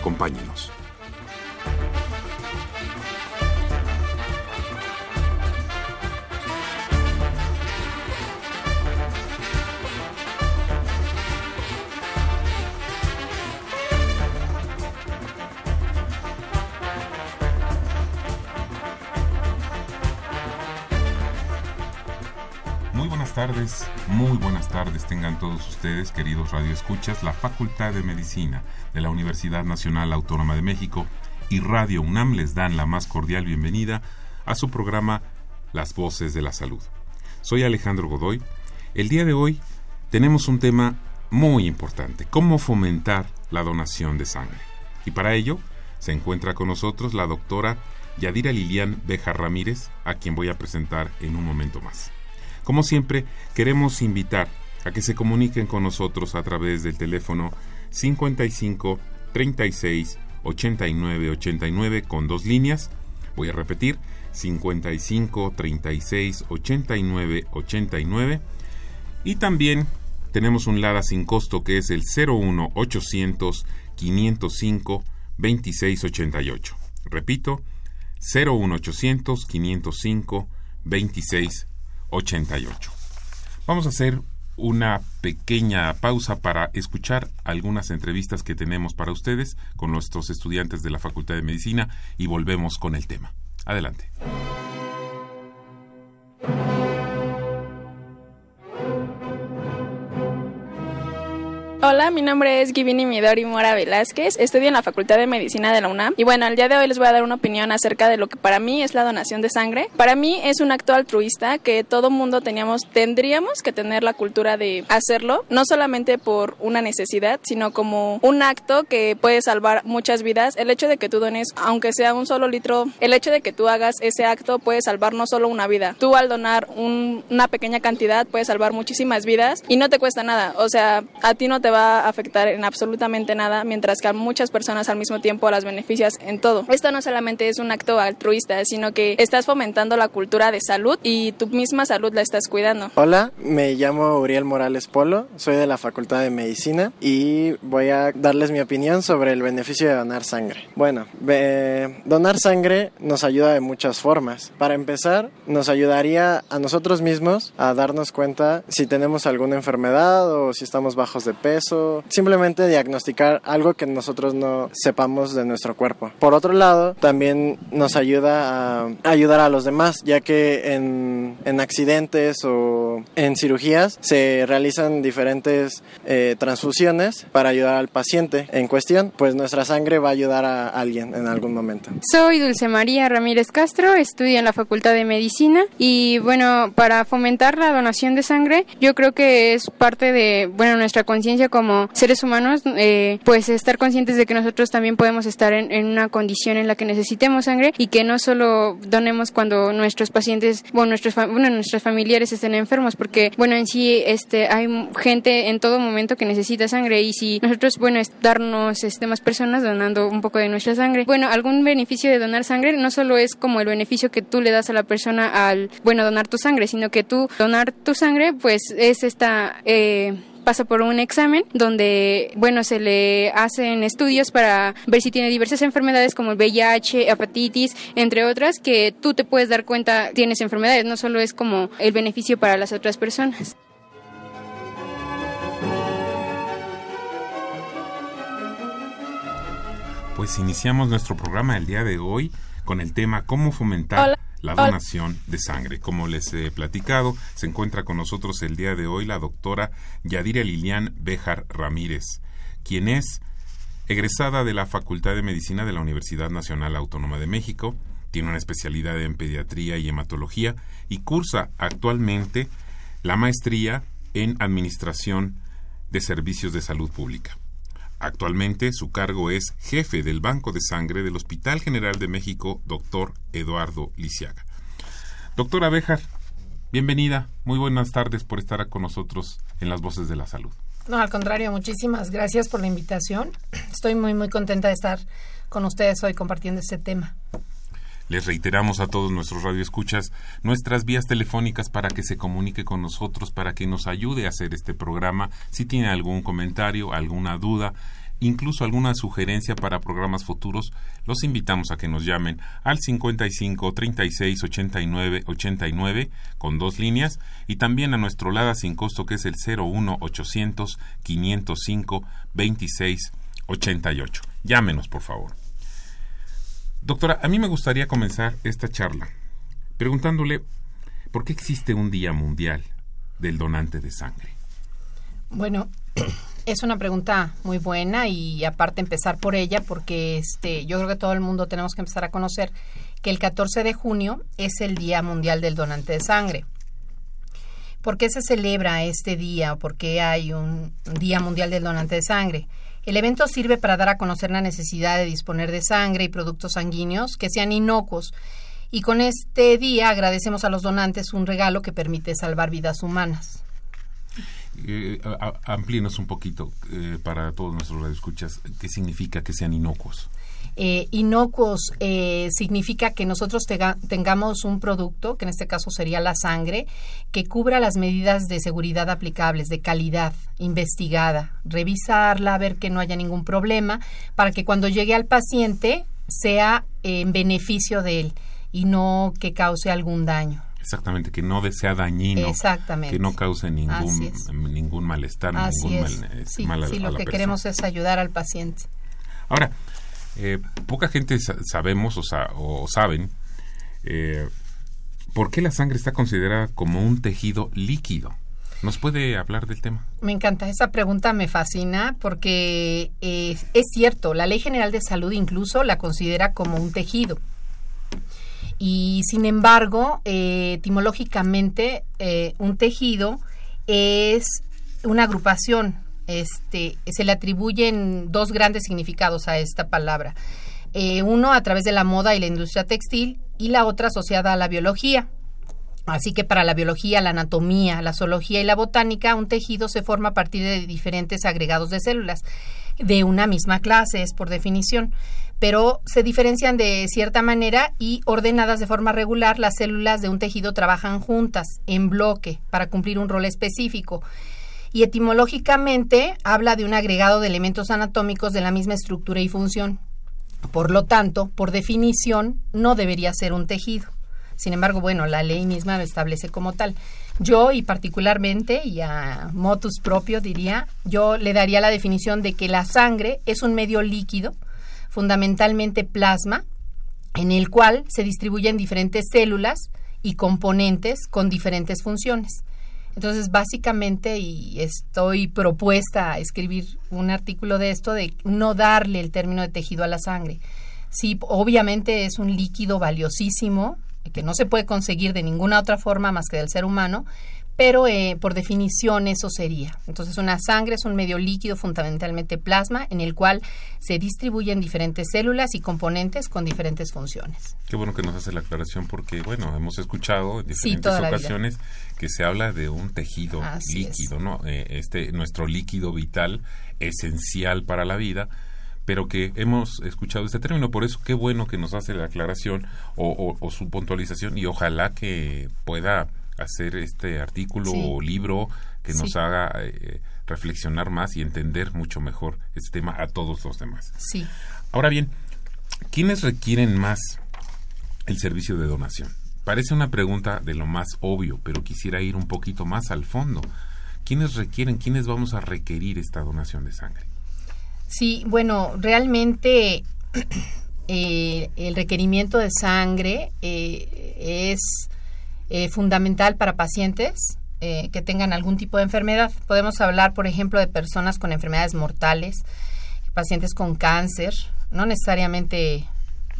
Acompáñenos. Muy buenas tardes, muy buenas tardes tengan todos ustedes, queridos radioescuchas. La Facultad de Medicina de la Universidad Nacional Autónoma de México y Radio UNAM les dan la más cordial bienvenida a su programa Las Voces de la Salud. Soy Alejandro Godoy. El día de hoy tenemos un tema muy importante, cómo fomentar la donación de sangre. Y para ello se encuentra con nosotros la doctora Yadira Lilian Bejar Ramírez, a quien voy a presentar en un momento más. Como siempre, queremos invitar a que se comuniquen con nosotros a través del teléfono 55 36 89 89 con dos líneas. Voy a repetir, 55 36 89 89. Y también tenemos un LADA sin costo que es el 01 800 505 26 88. Repito, 01 800 505 26 88. Vamos a hacer una pequeña pausa para escuchar algunas entrevistas que tenemos para ustedes con nuestros estudiantes de la Facultad de Medicina y volvemos con el tema. Adelante. Mi nombre es Givini Midori Mora Velázquez, estudio en la Facultad de Medicina de la UNAM y bueno, el día de hoy les voy a dar una opinión acerca de lo que para mí es la donación de sangre. Para mí es un acto altruista que todo mundo teníamos, tendríamos que tener la cultura de hacerlo, no solamente por una necesidad, sino como un acto que puede salvar muchas vidas. El hecho de que tú dones, aunque sea un solo litro, el hecho de que tú hagas ese acto puede salvar no solo una vida. Tú al donar un, una pequeña cantidad puedes salvar muchísimas vidas y no te cuesta nada. O sea, a ti no te va afectar en absolutamente nada, mientras que a muchas personas al mismo tiempo las beneficias en todo. Esto no solamente es un acto altruista, sino que estás fomentando la cultura de salud y tu misma salud la estás cuidando. Hola, me llamo Uriel Morales Polo, soy de la Facultad de Medicina y voy a darles mi opinión sobre el beneficio de donar sangre. Bueno, donar sangre nos ayuda de muchas formas. Para empezar, nos ayudaría a nosotros mismos a darnos cuenta si tenemos alguna enfermedad o si estamos bajos de peso simplemente diagnosticar algo que nosotros no sepamos de nuestro cuerpo. Por otro lado, también nos ayuda a ayudar a los demás, ya que en, en accidentes o en cirugías se realizan diferentes eh, transfusiones para ayudar al paciente en cuestión, pues nuestra sangre va a ayudar a alguien en algún momento. Soy Dulce María Ramírez Castro, estudio en la Facultad de Medicina y bueno, para fomentar la donación de sangre, yo creo que es parte de, bueno, nuestra conciencia como seres humanos, eh, pues estar conscientes de que nosotros también podemos estar en, en, una condición en la que necesitemos sangre y que no solo donemos cuando nuestros pacientes, bueno, nuestros, bueno, nuestros familiares estén enfermos, porque, bueno, en sí este, hay gente en todo momento que necesita sangre y si nosotros, bueno, es darnos este, más personas donando un poco de nuestra sangre, bueno, algún beneficio de donar sangre no solo es como el beneficio que tú le das a la persona al, bueno, donar tu sangre, sino que tú donar tu sangre, pues es esta... Eh, pasa por un examen donde, bueno, se le hacen estudios para ver si tiene diversas enfermedades como el VIH, hepatitis, entre otras, que tú te puedes dar cuenta tienes enfermedades, no solo es como el beneficio para las otras personas. Pues iniciamos nuestro programa el día de hoy con el tema cómo fomentar Hola la donación de sangre. Como les he platicado, se encuentra con nosotros el día de hoy la doctora Yadira Lilian Bejar Ramírez, quien es egresada de la Facultad de Medicina de la Universidad Nacional Autónoma de México, tiene una especialidad en pediatría y hematología y cursa actualmente la maestría en Administración de Servicios de Salud Pública. Actualmente su cargo es jefe del Banco de Sangre del Hospital General de México, doctor Eduardo Lisiaga. Doctora Béjar, bienvenida. Muy buenas tardes por estar con nosotros en las Voces de la Salud. No, al contrario, muchísimas gracias por la invitación. Estoy muy, muy contenta de estar con ustedes hoy compartiendo este tema. Les reiteramos a todos nuestros radioescuchas nuestras vías telefónicas para que se comunique con nosotros, para que nos ayude a hacer este programa. Si tiene algún comentario, alguna duda, incluso alguna sugerencia para programas futuros, los invitamos a que nos llamen al 55 36 89 89 con dos líneas y también a nuestro LADA sin costo que es el 01 800 505 26 88. Llámenos, por favor. Doctora, a mí me gustaría comenzar esta charla preguntándole por qué existe un Día Mundial del Donante de Sangre. Bueno, es una pregunta muy buena y aparte empezar por ella porque este, yo creo que todo el mundo tenemos que empezar a conocer que el 14 de junio es el Día Mundial del Donante de Sangre. ¿Por qué se celebra este día por qué hay un Día Mundial del Donante de Sangre? El evento sirve para dar a conocer la necesidad de disponer de sangre y productos sanguíneos que sean inocuos. Y con este día agradecemos a los donantes un regalo que permite salvar vidas humanas. Eh, amplíenos un poquito eh, para todos nuestros radioescuchas qué significa que sean inocuos. Eh, inocuos eh, significa que nosotros tengamos un producto, que en este caso sería la sangre, que cubra las medidas de seguridad aplicables, de calidad, investigada, revisarla, ver que no haya ningún problema, para que cuando llegue al paciente sea en beneficio de él y no que cause algún daño. Exactamente, que no sea dañino. Exactamente. Que no cause ningún, ningún malestar, ningún mal, sí, lo que queremos es ayudar al paciente. Ahora, eh, poca gente sabemos o, saben eh, por qué la sangre está considerada como un tejido líquido. ¿Nos puede hablar del tema? Me encanta, esa pregunta me fascina porque eh, es cierto, la Ley General de Salud incluso la considera como un tejido. Y sin embargo, etimológicamente, un tejido es una agrupación este, se le atribuyen dos grandes significados a esta palabra. Eh, uno a través de la moda y la industria textil y la otra asociada a la biología. Así que para la biología, la anatomía, la zoología y la botánica, un tejido se forma a partir de diferentes agregados de células de una misma clase, es por definición, pero se diferencian de cierta manera y ordenadas de forma regular, las células de un tejido trabajan juntas, en bloque, para cumplir un rol específico y etimológicamente habla de un agregado de elementos anatómicos de la misma estructura y función. Por lo tanto, por definición, no debería ser un tejido. Sin embargo, bueno, la ley misma lo establece como tal. Yo, y particularmente, y a motus propio diría, yo le daría la definición de que la sangre es un medio líquido, fundamentalmente plasma, en el cual se distribuyen diferentes células y componentes con diferentes funciones. Entonces, básicamente, y estoy propuesta a escribir un artículo de esto, de no darle el término de tejido a la sangre. Sí, obviamente es un líquido valiosísimo, que no se puede conseguir de ninguna otra forma más que del ser humano, pero eh, por definición eso sería. Entonces una sangre es un medio líquido, fundamentalmente plasma, en el cual se distribuyen diferentes células y componentes con diferentes funciones. Qué bueno que nos hace la aclaración porque, bueno, hemos escuchado en diferentes ocasiones que se habla de un tejido líquido, ¿no? Eh, este, nuestro líquido vital esencial para la vida pero que hemos escuchado este término. Por eso, qué bueno que nos hace la aclaración o, o su puntualización y ojalá que pueda hacer este artículo o libro que nos haga eh, reflexionar más y entender mucho mejor este tema a todos los demás. Sí. Ahora bien, ¿quiénes requieren más el servicio de donación? Parece una pregunta de lo más obvio, pero quisiera ir un poquito más al fondo. ¿Quiénes requieren, quiénes vamos a requerir esta donación de sangre? Sí, bueno, realmente eh, el requerimiento de sangre eh, es eh, fundamental para pacientes eh, que tengan algún tipo de enfermedad. Podemos hablar, por ejemplo, de personas con enfermedades mortales, pacientes con cáncer. No necesariamente,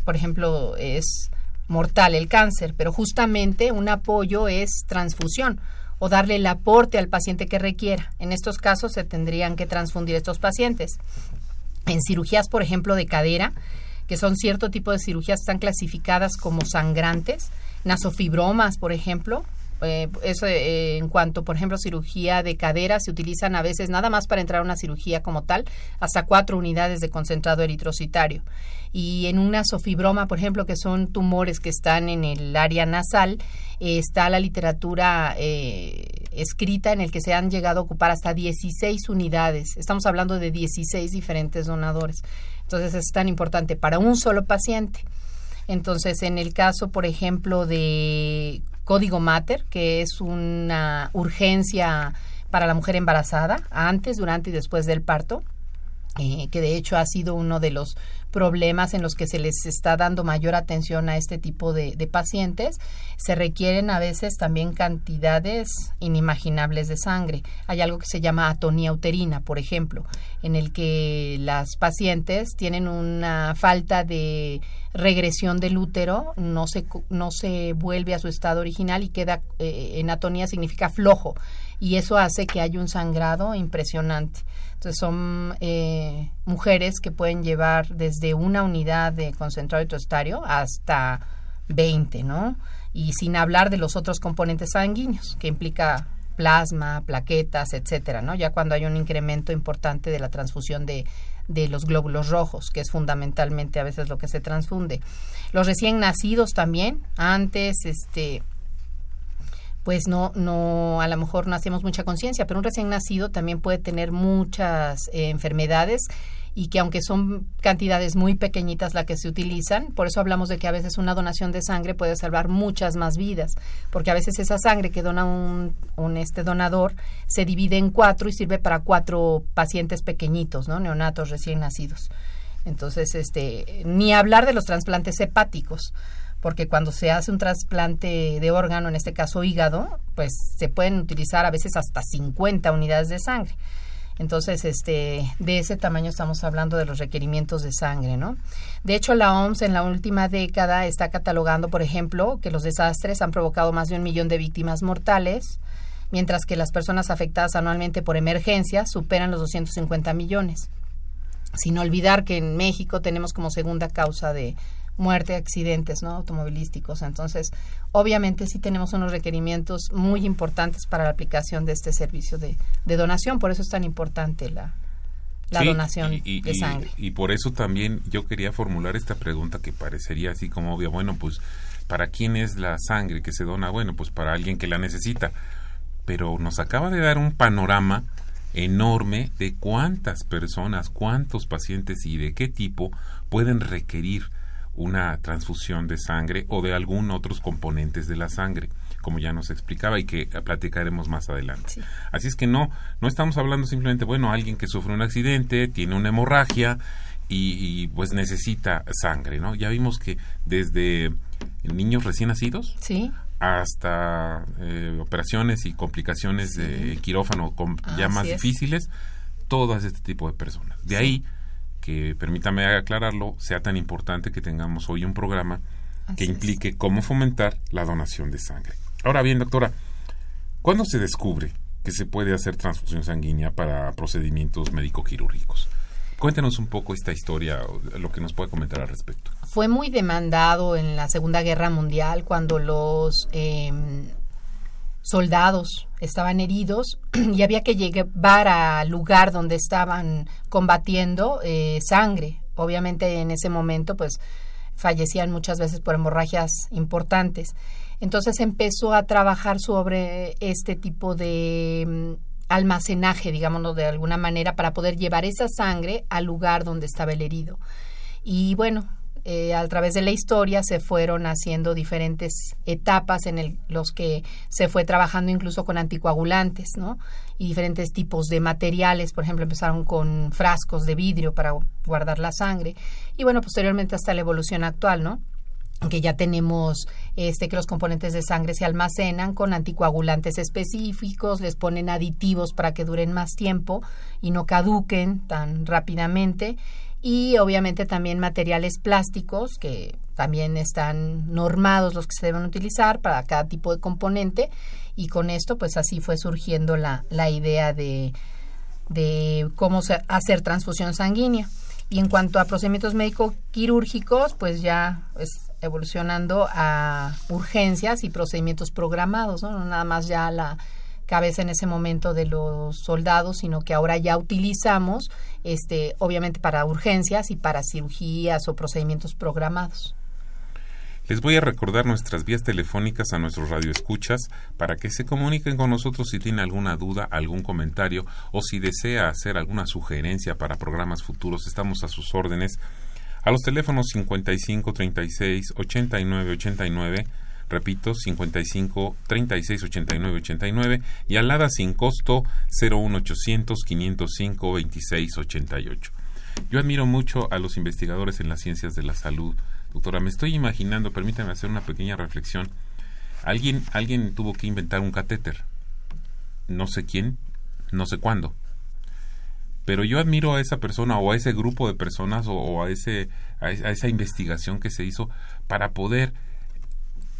por ejemplo, es mortal el cáncer, pero justamente un apoyo es transfusión o darle el aporte al paciente que requiera. En estos casos se tendrían que transfundir estos pacientes. en cirugías, por ejemplo, de cadera, que son cierto tipo de cirugías están clasificadas como sangrantes, nasofibromas, por ejemplo, eh, eso eh, en cuanto, por ejemplo, cirugía de cadera, se utilizan a veces nada más para entrar a una cirugía como tal, hasta cuatro unidades de concentrado eritrocitario. Y en una sofibroma, por ejemplo, que son tumores que están en el área nasal, eh, está la literatura escrita en el que se han llegado a ocupar hasta 16 unidades. Estamos hablando de 16 diferentes donadores. Entonces es tan importante para un solo paciente. Entonces, en el caso, por ejemplo, de código mater, que es una urgencia para la mujer embarazada, antes, durante y después del parto, eh, que de hecho ha sido uno de los problemas en los que se les está dando mayor atención a este tipo de, pacientes, se requieren a veces también cantidades inimaginables de sangre. Hay algo que se llama atonía uterina, por ejemplo, en el que las pacientes tienen una falta de regresión del útero, no se, no se vuelve a su estado original y queda eh, en atonía significa flojo y eso hace que haya un sangrado impresionante. Entonces son eh, mujeres que pueden llevar desde una unidad de concentrado hidroestario hasta 20, ¿no? Y sin hablar de los otros componentes sanguíneos, que implica plasma, plaquetas, etcétera, ¿no? Ya cuando hay un incremento importante de la transfusión de, de los glóbulos rojos, que es fundamentalmente a veces lo que se transfunde. Los recién nacidos también, antes, este, pues no, no, a lo mejor no hacemos mucha conciencia, pero un recién nacido también puede tener muchas eh, enfermedades y que aunque son cantidades muy pequeñitas las que se utilizan, por eso hablamos de que a veces una donación de sangre puede salvar muchas más vidas, porque a veces esa sangre que dona un, un este donador se divide en cuatro y sirve para cuatro pacientes pequeñitos, ¿no? Neonatos recién nacidos. Entonces, este, ni hablar de los trasplantes hepáticos porque cuando se hace un trasplante de órgano, en este caso hígado, pues se pueden utilizar a veces hasta 50 unidades de sangre. Entonces, este, de ese tamaño estamos hablando de los requerimientos de sangre, ¿no? De hecho, la OMS en la última década está catalogando, por ejemplo, que los desastres han provocado más de un millón de víctimas mortales, mientras que las personas afectadas anualmente por emergencia superan los 250 millones. Sin olvidar que en México tenemos como segunda causa de muerte, accidentes ¿no? automovilísticos. Entonces, obviamente sí tenemos unos requerimientos muy importantes para la aplicación de este servicio de, donación, por eso es tan importante la, la donación de sangre. Y, por eso también yo quería formular esta pregunta que parecería así como obvia, bueno, pues, ¿para quién es la sangre que se dona? Bueno, pues para alguien que la necesita. Pero nos acaba de dar un panorama enorme de cuántas personas, cuántos pacientes y de qué tipo pueden requerir una transfusión de sangre o de algún otros componentes de la sangre, como ya nos explicaba y que platicaremos más adelante. Así es que no, no estamos hablando simplemente, bueno, alguien que sufre un accidente, tiene una hemorragia y, pues necesita sangre, ¿no? Ya vimos que desde niños recién nacidos sí. hasta eh, operaciones y complicaciones de quirófano con ya más difíciles, todas este tipo de personas. De ahí que permítame aclararlo, sea tan importante que tengamos hoy un programa que implique cómo fomentar la donación de sangre. Ahora bien, doctora, ¿cuándo se descubre que se puede hacer transfusión sanguínea para procedimientos médico-quirúrgicos? Cuéntenos un poco esta historia, lo que nos puede comentar al respecto. Fue muy demandado en la Segunda Guerra Mundial cuando los em, soldados estaban heridos y había que llevar al lugar donde estaban combatiendo eh, sangre. Obviamente en ese momento pues fallecían muchas veces por hemorragias importantes. Entonces empezó a trabajar sobre este tipo de mm, almacenaje, digámoslo de alguna manera, para poder llevar esa sangre al lugar donde estaba el herido. Y bueno, eh, a través de la historia se fueron haciendo diferentes etapas en el, los que se fue trabajando incluso con anticoagulantes, ¿no? Y diferentes tipos de materiales, por ejemplo, empezaron con frascos de vidrio para guardar la sangre y bueno, posteriormente hasta la evolución actual, ¿no? que ya tenemos este que los componentes de sangre se almacenan con anticoagulantes específicos, les ponen aditivos para que duren más tiempo y no caduquen tan rápidamente y obviamente también materiales plásticos que también están normados los que se deben utilizar para cada tipo de componente y con esto pues así fue surgiendo la, la idea de, de cómo hacer transfusión sanguínea. y en cuanto a procedimientos médico-quirúrgicos, pues ya es evolucionando a urgencias y procedimientos programados, ¿no? nada más ya la cabeza en ese momento de los soldados, sino que ahora ya utilizamos, este, obviamente para urgencias y para cirugías o procedimientos programados. Les voy a recordar nuestras vías telefónicas a nuestros radioescuchas para que se comuniquen con nosotros si tienen alguna duda, algún comentario o si desea hacer alguna sugerencia para programas futuros. Estamos a sus órdenes a los teléfonos 55 36 89 89 repito, 55 36 89 89 y alada sin costo 01800 505 26 88. Yo admiro mucho a los investigadores en las ciencias de la salud Doctora, me estoy imaginando, permítame hacer una pequeña reflexión. Alguien, alguien tuvo que inventar un catéter. No sé quién, no sé cuándo. Pero yo admiro a esa persona o a ese grupo de personas o, a, ese, a esa investigación que se hizo para poder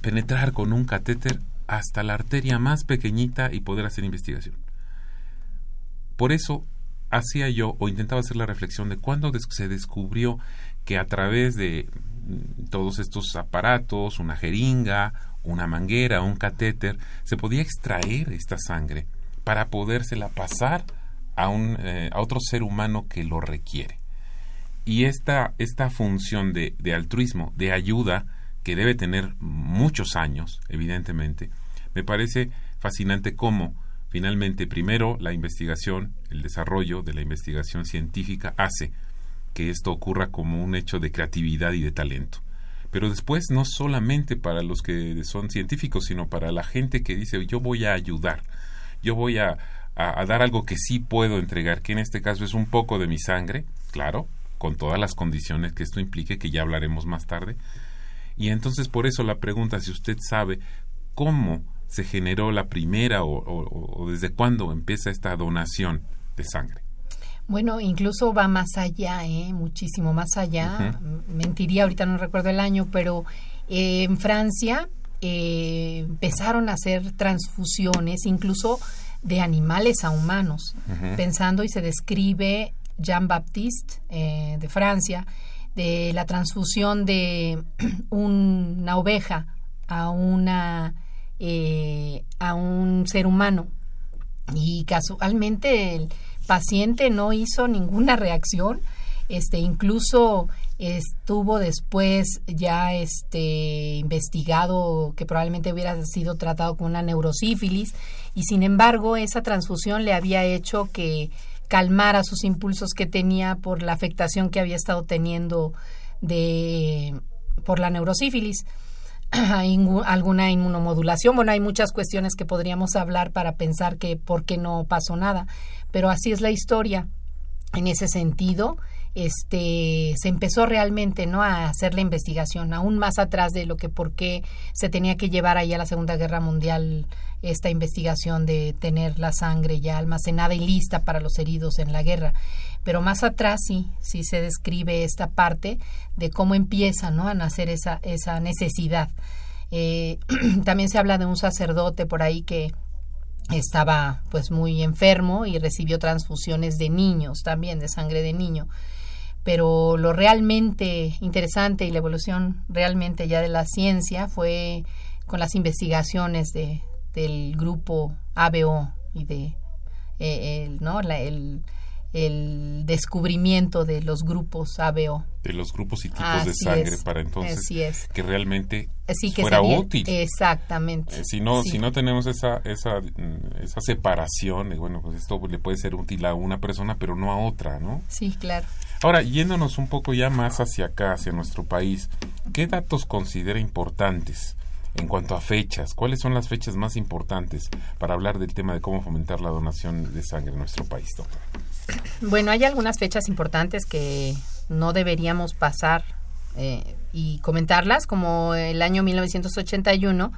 penetrar con un catéter hasta la arteria más pequeñita y poder hacer investigación. Por eso hacía yo o intentaba hacer la reflexión de cuándo se descubrió que a través de todos estos aparatos, una jeringa, una manguera, un catéter, se podía extraer esta sangre para podérsela pasar a, un, eh, a otro ser humano que lo requiere. Y esta, esta función de, de altruismo, de ayuda, que debe tener muchos años, evidentemente, me parece fascinante cómo finalmente primero la investigación, el desarrollo de la investigación científica hace que esto ocurra como un hecho de creatividad y de talento. Pero después no solamente para los que son científicos, sino para la gente que dice yo voy a ayudar, yo voy a, a, dar algo que sí puedo entregar, que en este caso es un poco de mi sangre, claro, con todas las condiciones que esto implique, que ya hablaremos más tarde. Y entonces por eso la pregunta, si usted sabe cómo se generó la primera o desde cuándo empieza esta donación de sangre. Bueno, incluso va más allá, ¿eh? muchísimo más allá. Mentiría, ahorita no recuerdo el año, pero eh, en Francia eh, empezaron a hacer transfusiones, incluso de animales a humanos, pensando y se describe Jean Baptiste eh, de Francia de la transfusión de una oveja a una a un ser humano. Y casualmente el, paciente no hizo ninguna reacción, este incluso estuvo después ya este investigado que probablemente hubiera sido tratado con una neurosífilis y sin embargo esa transfusión le había hecho que calmara sus impulsos que tenía por la afectación que había estado teniendo de por la neurosífilis alguna inmunomodulación. Bueno, hay muchas cuestiones que podríamos hablar para pensar que por qué no pasó nada, pero así es la historia. En ese sentido, este se empezó realmente no a hacer la investigación aún más atrás de lo que por qué se tenía que llevar ahí a la Segunda Guerra Mundial esta investigación de tener la sangre ya almacenada y lista para los heridos en la guerra. Pero más atrás sí sí se describe esta parte de cómo empieza no a nacer esa esa necesidad. Eh, también se habla de un sacerdote por ahí que estaba pues muy enfermo y recibió transfusiones de niños también de sangre de niño pero lo realmente interesante y la evolución realmente ya de la ciencia fue con las investigaciones de, del grupo ABO y de eh, el, ¿no? el, el descubrimiento de los grupos ABO. De los grupos y tipos de sangre para entonces que realmente fuera útil. Exactamente. Eh, si no si no tenemos esa esa mm, esa separación, bueno, pues esto le puede ser útil a una persona pero no a otra, ¿no? Sí, claro. Ahora, yéndonos un poco ya más hacia acá, hacia nuestro país, ¿qué datos considera importantes en cuanto a fechas? ¿Cuáles son las fechas más importantes para hablar del tema de cómo fomentar la donación de sangre en nuestro país, doctor? Bueno, hay algunas fechas importantes que no deberíamos pasar eh, y comentarlas, como el año 1981,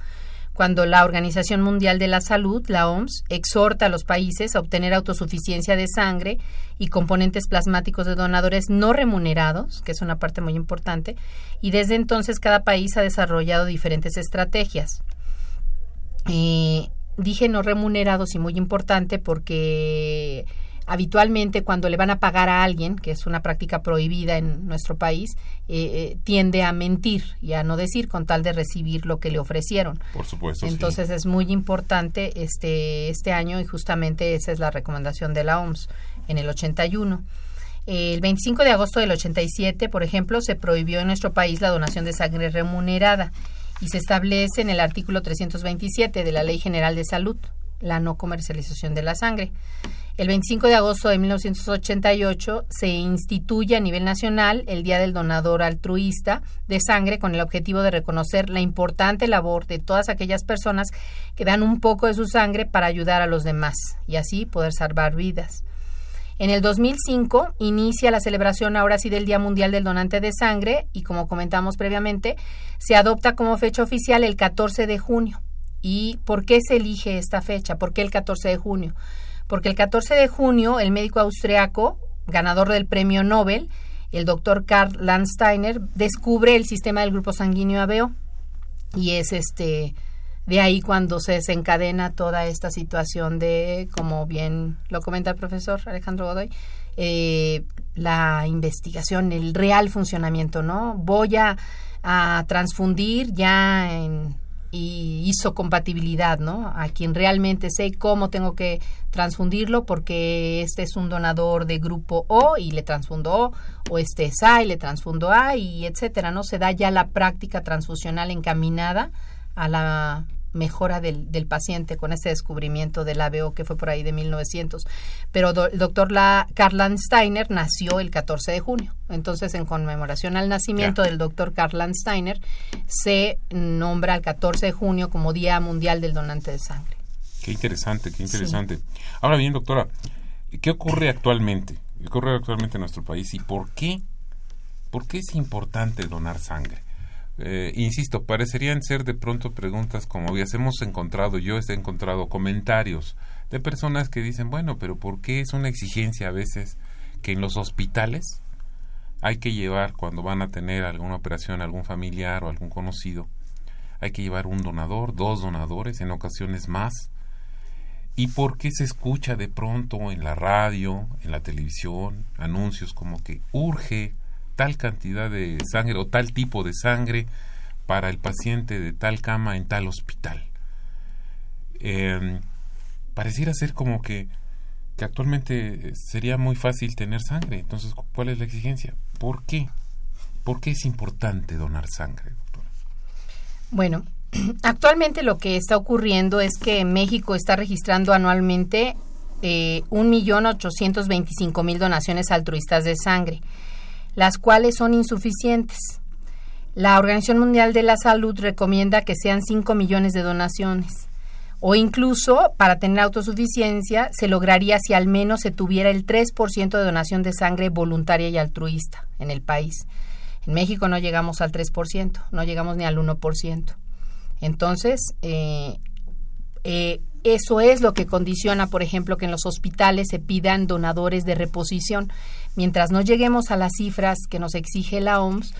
cuando la Organización Mundial de la Salud, la OMS, exhorta a los países a obtener autosuficiencia de sangre y componentes plasmáticos de donadores no remunerados, que es una parte muy importante, y desde entonces cada país ha desarrollado diferentes estrategias. Eh, dije no remunerados y muy importante porque habitualmente cuando le van a pagar a alguien, que es una práctica prohibida en nuestro país, eh, eh, tiende a mentir y a no decir con tal de recibir lo que le ofrecieron. Por supuesto. Entonces es muy importante este, este año y justamente esa es la recomendación de la OMS en el 81. El 25 de agosto del 87, por ejemplo, se prohibió en nuestro país la donación de sangre remunerada y se establece en el artículo 327 de la Ley General de Salud la no comercialización de la sangre. El 25 de agosto de 1988 se instituye a nivel nacional el Día del Donador Altruista de Sangre con el objetivo de reconocer la importante labor de todas aquellas personas que dan un poco de su sangre para ayudar a los demás y así poder salvar vidas. En el 2005 inicia la celebración ahora sí del Día Mundial del Donante de Sangre y como comentamos previamente, se adopta como fecha oficial el 14 de junio. ¿Y por qué se elige esta fecha? ¿Por qué el 14 de junio? Porque el 14 de junio el médico austriaco, ganador del premio Nobel, el doctor Karl Landsteiner, descubre el sistema del grupo sanguíneo ABO y es este de ahí cuando se desencadena toda esta situación de, como bien lo comenta el profesor Alejandro Godoy, eh, la investigación, el real funcionamiento, ¿no? Voy a, a transfundir ya en y hizo compatibilidad, ¿no? A quien realmente sé cómo tengo que transfundirlo porque este es un donador de grupo O y le transfundo O, o este es A y le transfundo A y etcétera, ¿no? Se da ya la práctica transfusional encaminada a la mejora del, del, paciente con ese descubrimiento del ABO que fue por ahí de 1900. Pero el doctor la, Karl Steiner nació el 14 de junio. Entonces, en conmemoración al nacimiento del doctor Karl Steiner, se nombra el 14 de junio como Día Mundial del Donante de Sangre. Qué interesante, qué interesante. Ahora bien, doctora, ¿qué ocurre actualmente? ¿Qué ocurre actualmente en nuestro país y por qué? ¿Por qué es importante donar sangre? Eh, insisto, parecerían ser de pronto preguntas como obvias. Hemos encontrado, yo he encontrado comentarios de personas que dicen, bueno, pero ¿por qué es una exigencia a veces que en los hospitales hay que llevar, cuando van a tener alguna operación, algún familiar o algún conocido, hay que llevar un donador, dos donadores, en ocasiones más? ¿Y por qué se escucha de pronto en la radio, en la televisión, anuncios como que urge tal cantidad de sangre o tal tipo de sangre para el paciente de tal cama en tal hospital. Em, pareciera ser como que, que actualmente sería muy fácil tener sangre. Entonces, ¿cuál es la exigencia? ¿Por qué? ¿Por qué es importante donar sangre, doctora? Bueno, actualmente lo que está ocurriendo es que México está registrando anualmente eh, 1.825.000 donaciones altruistas de sangre las cuales son insuficientes. La Organización Mundial de la Salud recomienda que sean 5 millones de donaciones. O incluso, para tener autosuficiencia, se lograría si al menos se tuviera el 3% de donación de sangre voluntaria y altruista en el país. En México no llegamos al 3%, no llegamos ni al 1%. Entonces, eh, eh, eso es lo que condiciona, por ejemplo, que en los hospitales se pidan donadores de reposición. Mientras no lleguemos a las cifras que nos exige la OMS,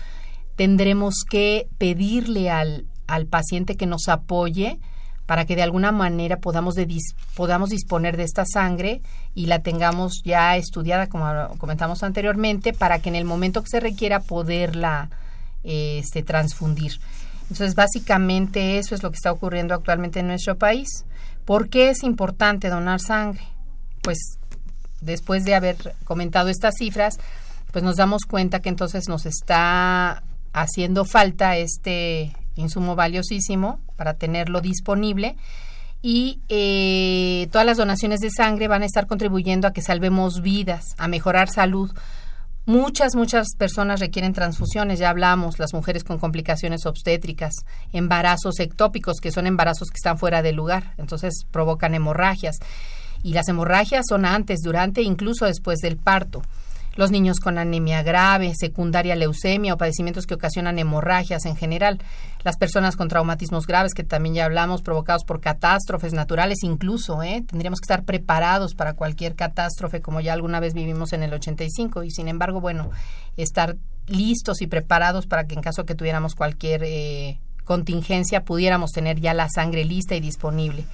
tendremos que pedirle al, al paciente que nos apoye para que de alguna manera podamos, de podamos disponer de esta sangre y la tengamos ya estudiada, como comentamos anteriormente, para que en el momento que se requiera poderla este, transfundir. Entonces, básicamente eso es lo que está ocurriendo actualmente en nuestro país. ¿Por qué es importante donar sangre? Pues después de haber comentado estas cifras, pues nos damos cuenta que entonces nos está haciendo falta este insumo valiosísimo para tenerlo disponible y eh, todas las donaciones de sangre van a estar contribuyendo a que salvemos vidas, a mejorar salud. Muchas, muchas personas requieren transfusiones, ya hablamos, las mujeres con complicaciones obstétricas, embarazos ectópicos, que son embarazos que están fuera de lugar, entonces provocan hemorragias. Y las hemorragias son antes, durante e incluso después del parto los niños con anemia grave, secundaria leucemia o padecimientos que ocasionan hemorragias en general, las personas con traumatismos graves que también ya hablamos, provocados por catástrofes naturales incluso, ¿eh? tendríamos que estar preparados para cualquier catástrofe como ya alguna vez vivimos en el 85 y sin embargo, bueno, estar listos y preparados para que en caso que tuviéramos cualquier eh, contingencia pudiéramos tener ya la sangre lista y disponible.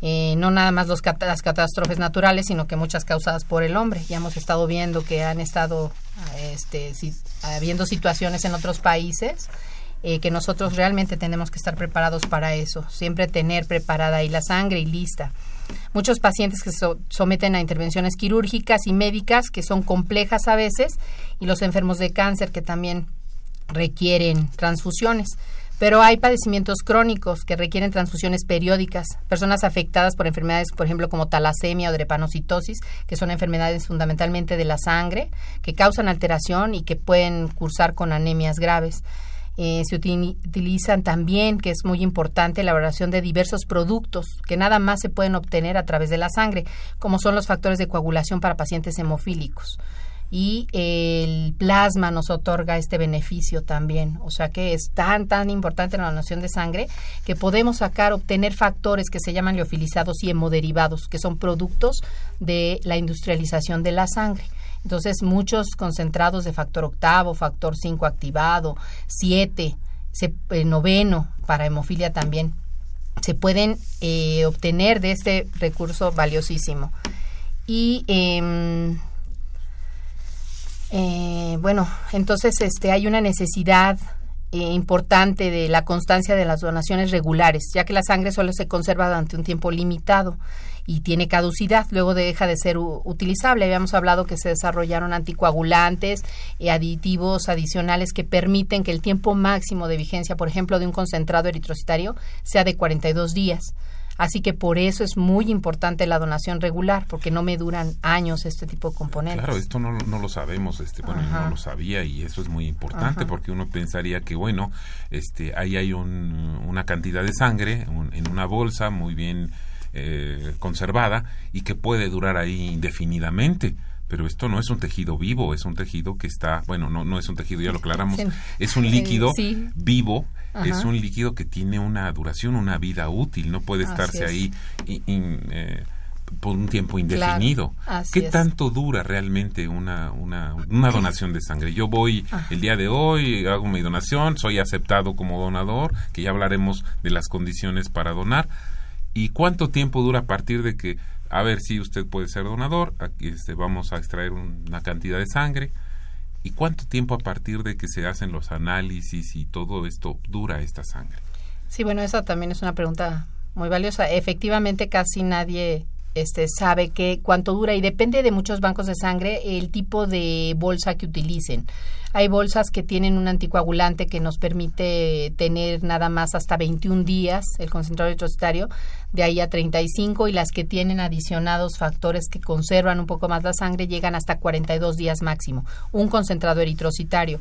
Eh, no nada más los las catástrofes naturales, sino que muchas causadas por el hombre. Ya hemos estado viendo que han estado este, habiendo situaciones en otros países eh, que nosotros realmente tenemos que estar preparados para eso, siempre tener preparada ahí la sangre y lista. Muchos pacientes que se someten a intervenciones quirúrgicas y médicas que son complejas a veces y los enfermos de cáncer que también requieren transfusiones. Pero hay padecimientos crónicos que requieren transfusiones periódicas. Personas afectadas por enfermedades, por ejemplo, como talasemia o drepanocitosis, que son enfermedades fundamentalmente de la sangre, que causan alteración y que pueden cursar con anemias graves. Eh, se utilizan también, que es muy importante, la elaboración de diversos productos que nada más se pueden obtener a través de la sangre, como son los factores de coagulación para pacientes hemofílicos. Y el plasma nos otorga este beneficio también. O sea que es tan, tan importante la donación de sangre que podemos sacar, obtener factores que se llaman liofilizados y hemoderivados, que son productos de la industrialización de la sangre. Entonces, muchos concentrados de factor octavo, factor 5 activado, 7, eh, noveno para hemofilia también, se pueden eh, obtener de este recurso valiosísimo. Y em, eh, bueno, entonces este, hay una necesidad importante de la constancia de las donaciones regulares, ya que la sangre solo se conserva durante un tiempo limitado y tiene caducidad, luego deja de ser utilizable. Habíamos hablado que se desarrollaron anticoagulantes y aditivos adicionales que permiten que el tiempo máximo de vigencia, por ejemplo, de un concentrado eritrocitario sea de 42 días. Así que por eso es muy importante la donación regular, porque no me duran años este tipo de componentes. Claro, esto no, no lo sabemos, este, bueno, no lo sabía y eso es muy importante porque uno pensaría que, bueno, este, ahí hay un, una cantidad de sangre en una bolsa muy bien eh, conservada y que puede durar ahí indefinidamente pero esto no es un tejido vivo, es un tejido que está, bueno, no, no es un tejido, ya lo aclaramos, es un líquido vivo, es un líquido que tiene una duración, una vida útil, no puede estarse ahí eh, por un tiempo indefinido. ¿Qué tanto dura realmente una, una, una, donación de sangre? Yo voy el día de hoy, hago mi donación, soy aceptado como donador, que ya hablaremos de las condiciones para donar. Y cuánto tiempo dura a partir de que, a ver si usted puede ser donador, aquí este, vamos a extraer una cantidad de sangre, y cuánto tiempo a partir de que se hacen los análisis y todo esto dura esta sangre. Sí, bueno, esa también es una pregunta muy valiosa. Efectivamente, casi nadie este, sabe que cuánto dura y depende de muchos bancos de sangre el tipo de bolsa que utilicen. Hay bolsas que tienen un anticoagulante que nos permite tener nada más hasta 21 días el concentrado eritrocitario, de ahí a 35 y las que tienen adicionados factores que conservan un poco más la sangre llegan hasta 42 días máximo, un concentrado eritrocitario.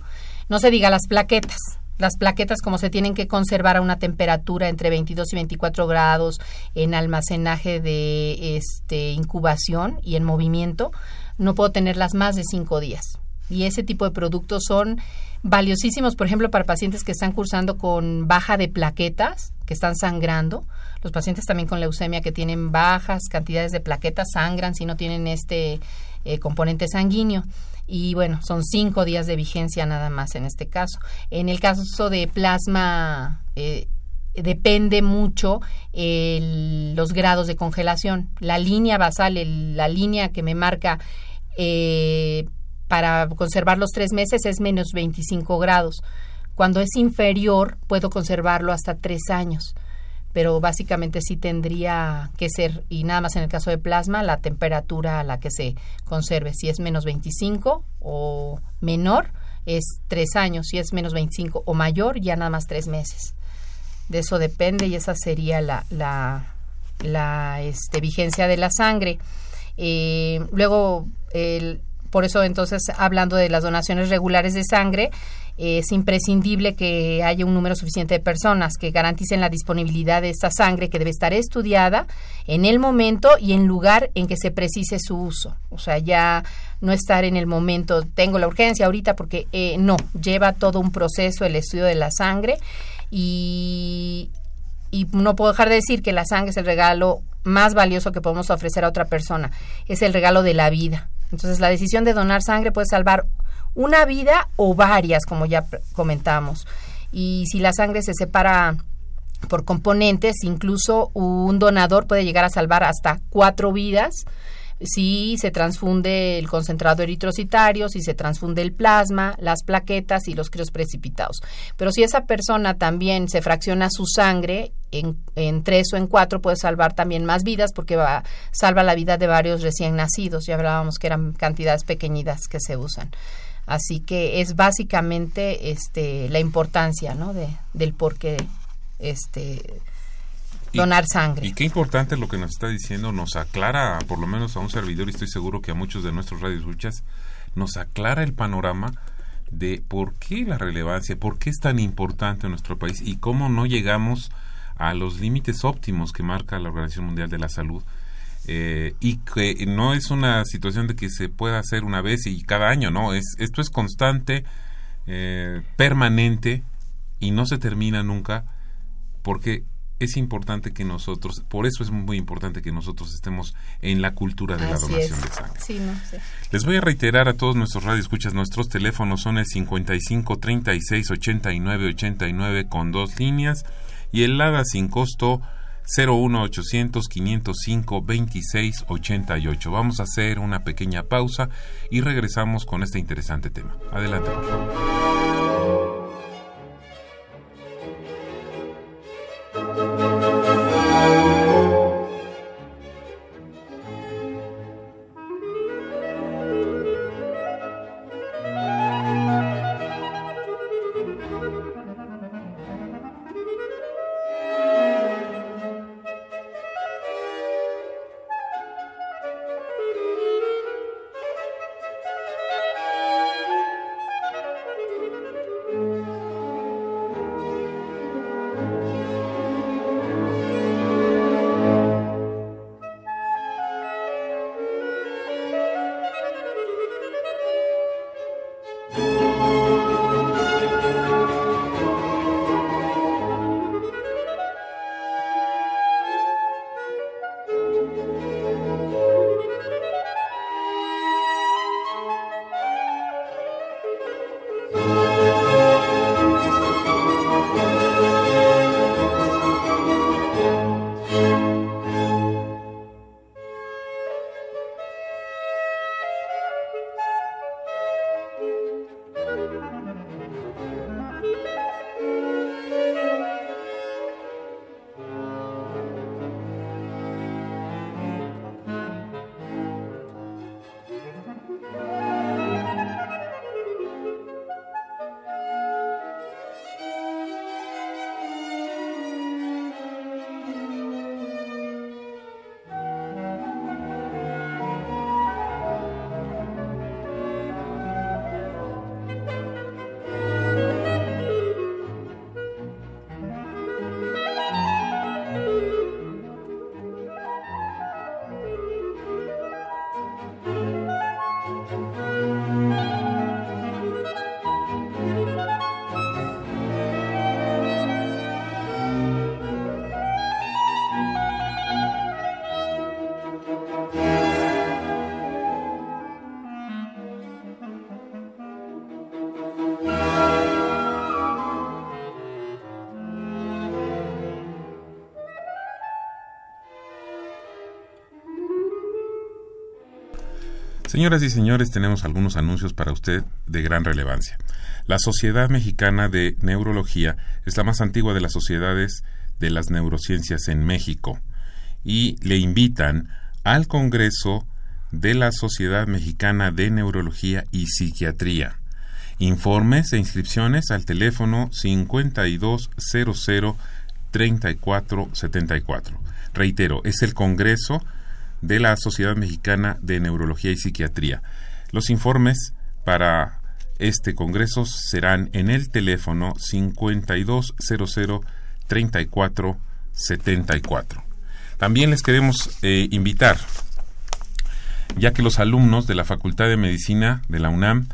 No se diga las plaquetas. Las plaquetas como se tienen que conservar a una temperatura entre 22 y 24 grados en almacenaje de este incubación y en movimiento, no puedo tenerlas más de 5 días y ese tipo de productos son valiosísimos, por ejemplo, para pacientes que están cursando con baja de plaquetas, que están sangrando. Los pacientes también con leucemia que tienen bajas cantidades de plaquetas sangran si no tienen este eh, componente sanguíneo. Y bueno, son cinco días de vigencia nada más en este caso. En el caso de plasma, eh, depende mucho los grados de congelación. La línea basal, la línea que me marca eh, para conservar los tres meses es menos 25 grados. Cuando es inferior, puedo conservarlo hasta tres años. Pero básicamente sí tendría que ser, y nada más en el caso de plasma, la temperatura a la que se conserve. Si es menos 25 o menor, es tres años. Si es menos 25 o mayor, ya nada más tres meses. De eso depende y esa sería la, la, la este, vigencia de la sangre. Eh, luego, el, por eso entonces, hablando de las donaciones regulares de sangre, es imprescindible que haya un número suficiente de personas que garanticen la disponibilidad de esta sangre que debe estar estudiada en el momento y en lugar en que se precise su uso. O sea, ya no estar en el momento, tengo la urgencia ahorita porque eh, no, lleva todo un proceso el estudio de la sangre y, y no puedo dejar de decir que la sangre es el regalo más valioso que podemos ofrecer a otra persona, es el regalo de la vida entonces, la decisión de donar sangre puede salvar una vida o varias, como ya comentamos. Y si la sangre se separa por componentes, incluso un donador puede llegar a salvar hasta cuatro vidas si se transfunde el concentrado eritrocitario, si se transfunde el plasma, las plaquetas y los crios precipitados. Pero si esa persona también se fracciona su sangre en, en tres o en cuatro, puede salvar también más vidas porque va, salva la vida de varios recién nacidos. Ya hablábamos que eran cantidades pequeñitas que se usan. Así que es básicamente este, la importancia ¿no? de, del por qué este, donar sangre. Y qué importante lo que nos está diciendo, nos aclara, por lo menos a un servidor, y estoy seguro que a muchos de nuestros radioescuchas, nos aclara el panorama de por qué la relevancia, por qué es tan importante en nuestro país y cómo no llegamos a los límites óptimos que marca la Organización Mundial de la Salud eh, y que no es una situación de que se pueda hacer una vez y cada año, no, es, esto es constante, eh, permanente y no se termina nunca porque es importante que nosotros, por eso es muy importante que nosotros estemos en la cultura de la donación de sangre. Les voy a reiterar a todos nuestros radioescuchas, nuestros teléfonos son el 55 36 89 89 con dos líneas y el LADA sin costo 01800 505 26 88. Vamos a hacer una pequeña pausa y regresamos con este interesante tema. Adelante, por favor. Señoras y señores, tenemos algunos anuncios para usted de gran relevancia. La Sociedad Mexicana de Neurología es la más antigua de las sociedades de las neurociencias en México y le invitan al Congreso de la Sociedad Mexicana de Neurología y Psiquiatría. Informes e inscripciones al teléfono 5200 3474. Reitero, es el Congreso de la Sociedad Mexicana de Neurología y Psiquiatría. Los informes para este congreso serán en el teléfono 5200 3474. También les queremos eh, invitar, ya que los alumnos de la Facultad de Medicina de la UNAM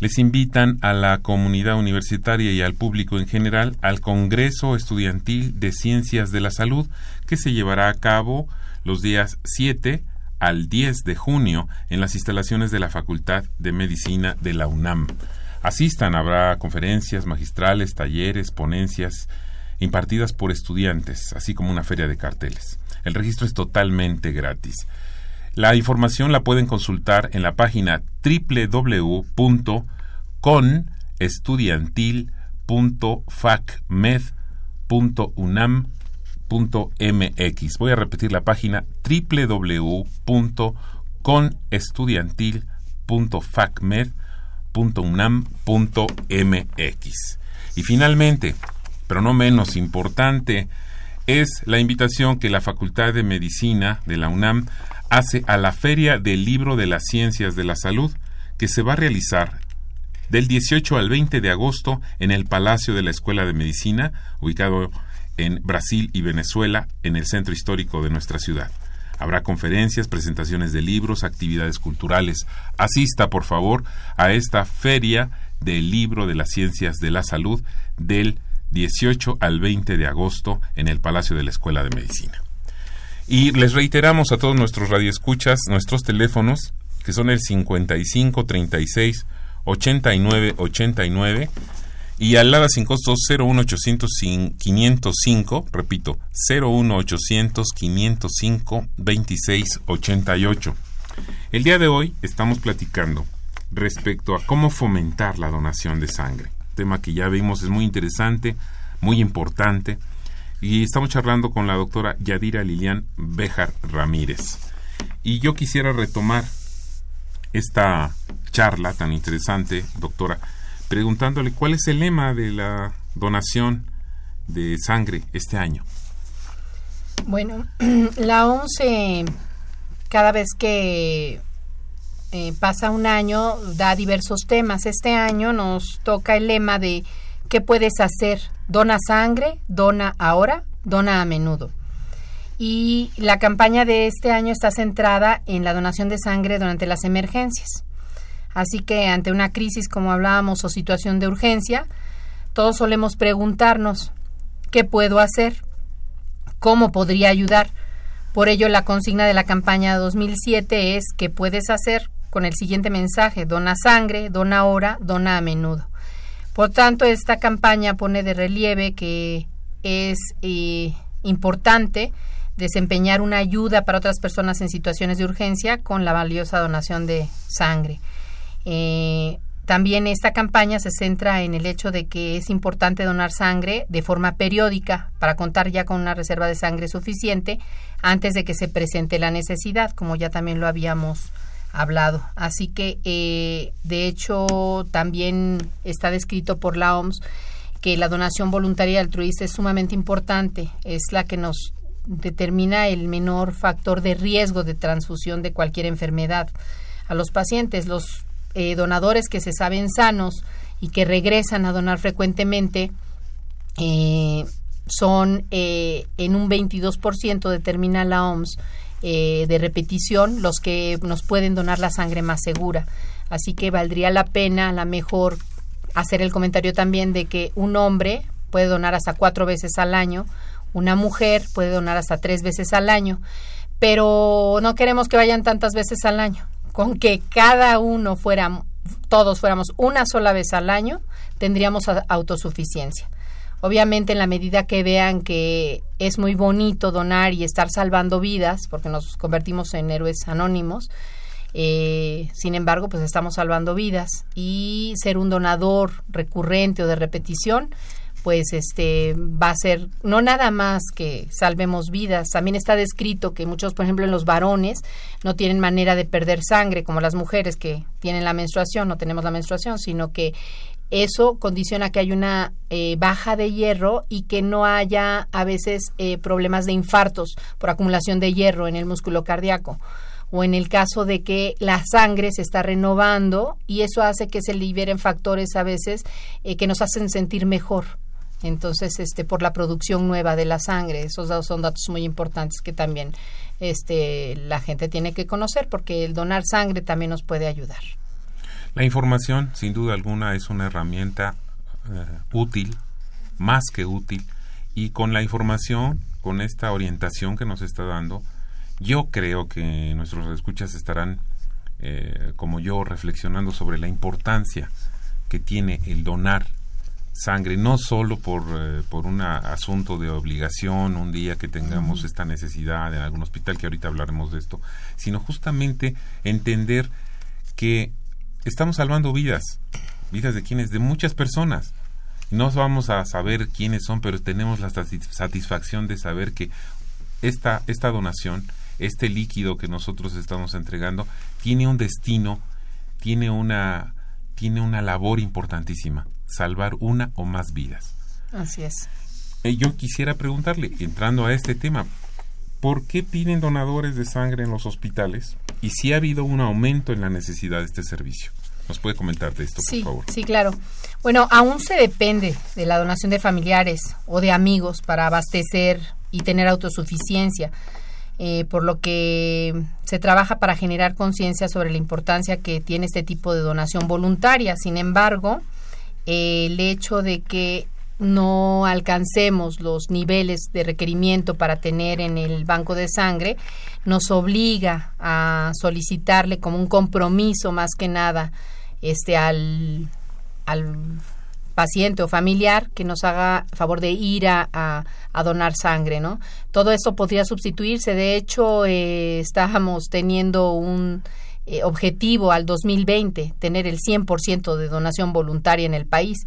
les invitan a la comunidad universitaria y al público en general al Congreso Estudiantil de Ciencias de la Salud que se llevará a cabo los días 7 al 10 de junio en las instalaciones de la Facultad de Medicina de la UNAM. Asistan, habrá conferencias magistrales, talleres, ponencias impartidas por estudiantes, así como una feria de carteles. El registro es totalmente gratis. La información la pueden consultar en la página www.conestudiantil.facmed.unam.mx. Voy a repetir la página www.conestudiantil.facmed.unam.mx. Y finalmente, pero no menos importante, es la invitación que la Facultad de Medicina de la UNAM hace a la Feria del Libro de las Ciencias de la Salud, que se va a realizar del 18 al 20 de agosto en el Palacio de la Escuela de Medicina, ubicado en Brasil y Venezuela, en el centro histórico de nuestra ciudad. Habrá conferencias, presentaciones de libros, actividades culturales. Asista, por favor, a esta feria del libro de las ciencias de la salud del 18 al 20 de agosto en el Palacio de la Escuela de Medicina. Y les reiteramos a todos nuestros radioescuchas nuestros teléfonos, que son el 55 36 89 89 y al lado sin costo 01800 505, repito, 01800 505 26 88. El día de hoy estamos platicando respecto a cómo fomentar la donación de sangre. Tema que ya vimos es muy interesante, muy importante y estamos charlando con la doctora Yadira Lilian Bejar Ramírez. Y yo quisiera retomar esta charla tan interesante, doctora, preguntándole cuál es el lema de la donación de sangre este año. Bueno, la ONCE cada vez que eh, pasa un año da diversos temas. Este año nos toca el lema de ¿qué puedes hacer Dona sangre, dona ahora, dona a menudo. Y la campaña de este año está centrada en la donación de sangre durante las emergencias. Así que ante una crisis, como hablábamos, o situación de urgencia, todos solemos preguntarnos, ¿qué puedo hacer? ¿Cómo podría ayudar? Por ello, la consigna de la campaña 2007 es ¿qué puedes hacer? con el siguiente mensaje, dona sangre, dona ahora, dona a menudo. Por tanto, esta campaña pone de relieve que es eh, importante desempeñar una ayuda para otras personas en situaciones de urgencia con la valiosa donación de sangre. Eh, también esta campaña se centra en el hecho de que es importante donar sangre de forma periódica para contar ya con una reserva de sangre suficiente antes de que se presente la necesidad, como ya también lo habíamos hablado. Así que, eh, de hecho, también está descrito por la OMS que la donación voluntaria altruista es sumamente importante, es la que nos determina el menor factor de riesgo de transfusión de cualquier enfermedad. A los pacientes, los eh, donadores que se saben sanos y que regresan a donar frecuentemente, eh, son en un 22%, determina la OMS, eh, de repetición los que nos pueden donar la sangre más segura. Así que valdría la pena, a la mejor, hacer el comentario también de que un hombre puede donar hasta cuatro veces al año, una mujer puede donar hasta tres veces al año, pero no queremos que vayan tantas veces al año. Con que cada uno fuera, todos fuéramos una sola vez al año, tendríamos autosuficiencia. Obviamente en la medida que vean que es muy bonito donar y estar salvando vidas, porque nos convertimos en héroes anónimos, eh, sin embargo, pues estamos salvando vidas y ser un donador recurrente o de repetición, pues este va a ser no nada más que salvemos vidas. También está descrito que muchos, por ejemplo, en los varones no tienen manera de perder sangre como las mujeres que tienen la menstruación, no tenemos la menstruación, sino que eso condiciona que haya una eh, baja de hierro y que no haya a veces eh, problemas de infartos por acumulación de hierro en el músculo cardíaco o en el caso de que la sangre se está renovando y eso hace que se liberen factores a veces eh, que nos hacen sentir mejor. Entonces, este, por la producción nueva de la sangre, esos datos son datos muy importantes que también este, la gente tiene que conocer porque el donar sangre también nos puede ayudar. La información, sin duda alguna, es una herramienta eh, útil, más que útil, y con la información, con esta orientación que nos está dando, yo creo que nuestros escuchas estarán, eh, como yo, reflexionando sobre la importancia que tiene el donar sangre, no solo por, eh, por un asunto de obligación, un día que tengamos esta necesidad en algún hospital, que ahorita hablaremos de esto, sino justamente entender que estamos salvando vidas, vidas de quienes, de muchas personas. No vamos a saber quiénes son, pero tenemos la satisfacción de saber que esta, esta donación, este líquido que nosotros estamos entregando, tiene un destino, tiene una, tiene una labor importantísima salvar una o más vidas. Así es. Eh, yo quisiera preguntarle, entrando a este tema, ¿por qué piden donadores de sangre en los hospitales y si ha habido un aumento en la necesidad de este servicio? ¿Nos puede comentar de esto, por favor? Sí, claro. Bueno, aún se depende de la donación de familiares o de amigos para abastecer y tener autosuficiencia, eh, por lo que se trabaja para generar conciencia sobre la importancia que tiene este tipo de donación voluntaria. Sin embargo, el hecho de que no alcancemos los niveles de requerimiento para tener en el banco de sangre, nos obliga a solicitarle como un compromiso más que nada este al, al paciente o familiar que nos haga favor de ir a, a, donar sangre, ¿no? Todo eso podría sustituirse. De hecho, eh, estábamos teniendo un eh, objetivo al 2020, tener el 100% de donación voluntaria en el país.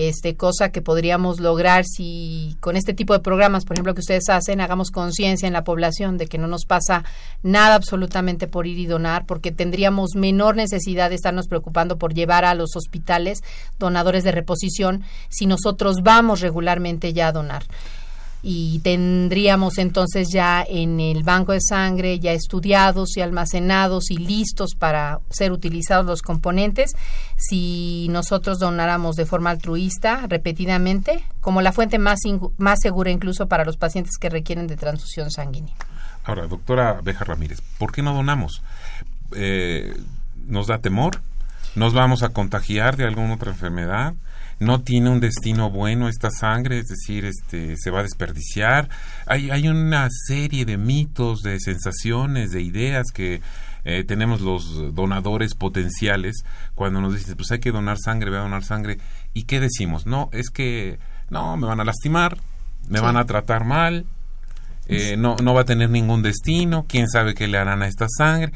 Este, cosa que podríamos lograr si con este tipo de programas, por ejemplo, que ustedes hacen, hagamos conciencia en la población de que no nos pasa nada absolutamente por ir y donar, porque tendríamos menor necesidad de estarnos preocupando por llevar a los hospitales donadores de reposición si nosotros vamos regularmente ya a donar y tendríamos entonces ya en el banco de sangre ya estudiados y almacenados y listos para ser utilizados los componentes si nosotros donáramos de forma altruista repetidamente como la fuente más, más segura incluso para los pacientes que requieren de transfusión sanguínea. Ahora, doctora Beja Ramírez, ¿por qué no donamos? Eh, ¿Nos da temor? ¿Nos vamos a contagiar de alguna otra enfermedad? No tiene un destino bueno esta sangre, es decir, este se va a desperdiciar. Hay, hay una serie de mitos, de sensaciones, de ideas que eh, tenemos los donadores potenciales cuando nos dicen, pues hay que donar sangre, voy a donar sangre. ¿Y qué decimos? No, es que no, me van a lastimar, me van a tratar mal, eh, no, no va a tener ningún destino, quién sabe qué le harán a esta sangre.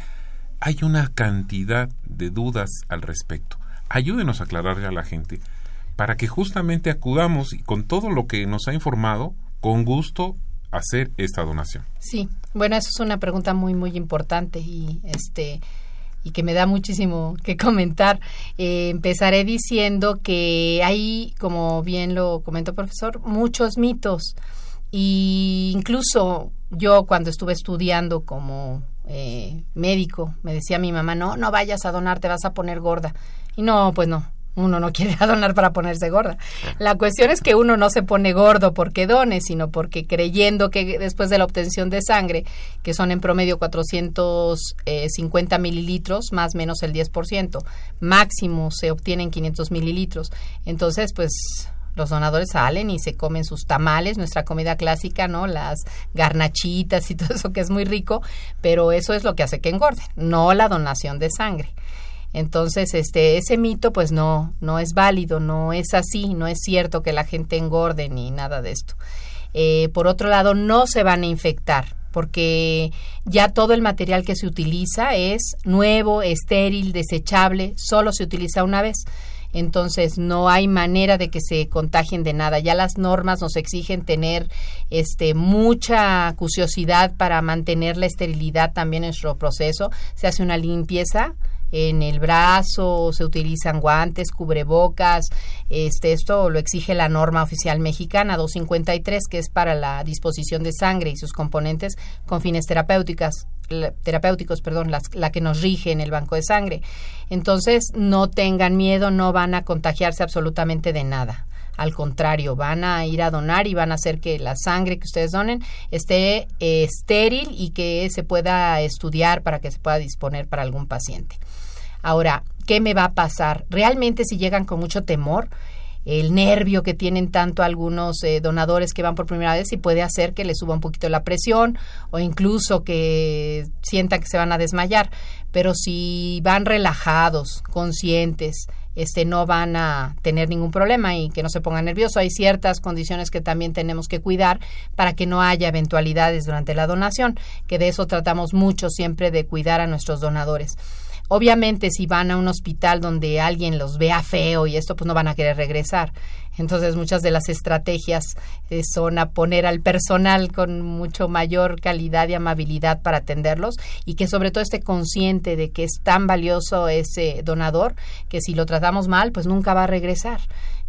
Hay una cantidad de dudas al respecto. Ayúdenos a aclararle a la gente para que justamente acudamos y con todo lo que nos ha informado, con gusto hacer esta donación. Sí, bueno, eso es una pregunta muy muy importante y este y que me da muchísimo que comentar. Eh, empezaré diciendo que hay, como bien lo comentó profesor, muchos mitos y incluso yo cuando estuve estudiando como eh, médico me decía mi mamá no no vayas a donar te vas a poner gorda y no pues no uno no quiere donar para ponerse gorda. La cuestión es que uno no se pone gordo porque done, sino porque creyendo que después de la obtención de sangre, que son en promedio 450 mililitros, más o menos el 10%, máximo se obtienen 500 mililitros. Entonces, pues los donadores salen y se comen sus tamales, nuestra comida clásica, ¿no? Las garnachitas y todo eso que es muy rico, pero eso es lo que hace que engorden, no la donación de sangre. Entonces, este, ese mito, pues no, no es válido, no es así, no es cierto que la gente engorde ni nada de esto. Eh, por otro lado, no se van a infectar, porque ya todo el material que se utiliza es nuevo, estéril, desechable, solo se utiliza una vez. Entonces no hay manera de que se contagien de nada. Ya las normas nos exigen tener este mucha acuciosidad para mantener la esterilidad también en nuestro proceso. Se hace una limpieza en el brazo, se utilizan guantes, cubrebocas. Este, esto lo exige la norma oficial mexicana 253, que es para la disposición de sangre y sus componentes con fines terapéuticas, terapéuticos, perdón, la que nos rige en el banco de sangre. Entonces, no tengan miedo, no van a contagiarse absolutamente de nada. Al contrario, van a ir a donar y van a hacer que la sangre que ustedes donen esté eh, estéril y que se pueda estudiar para que se pueda disponer para algún paciente. Ahora, ¿qué me va a pasar? Realmente si llegan con mucho temor, el nervio que tienen tanto algunos eh, donadores que van por primera vez y puede hacer que les suba un poquito la presión o incluso que sientan que se van a desmayar. Pero si van relajados, conscientes este no van a tener ningún problema y que no se pongan nerviosos. Hay ciertas condiciones que también tenemos que cuidar para que no haya eventualidades durante la donación, que de eso tratamos mucho siempre de cuidar a nuestros donadores. Obviamente si van a un hospital donde alguien los vea feo y esto pues no van a querer regresar. Entonces muchas de las estrategias eh, son a poner al personal con mucho mayor calidad y amabilidad para atenderlos y que sobre todo esté consciente de que es tan valioso ese donador que si lo tratamos mal pues nunca va a regresar.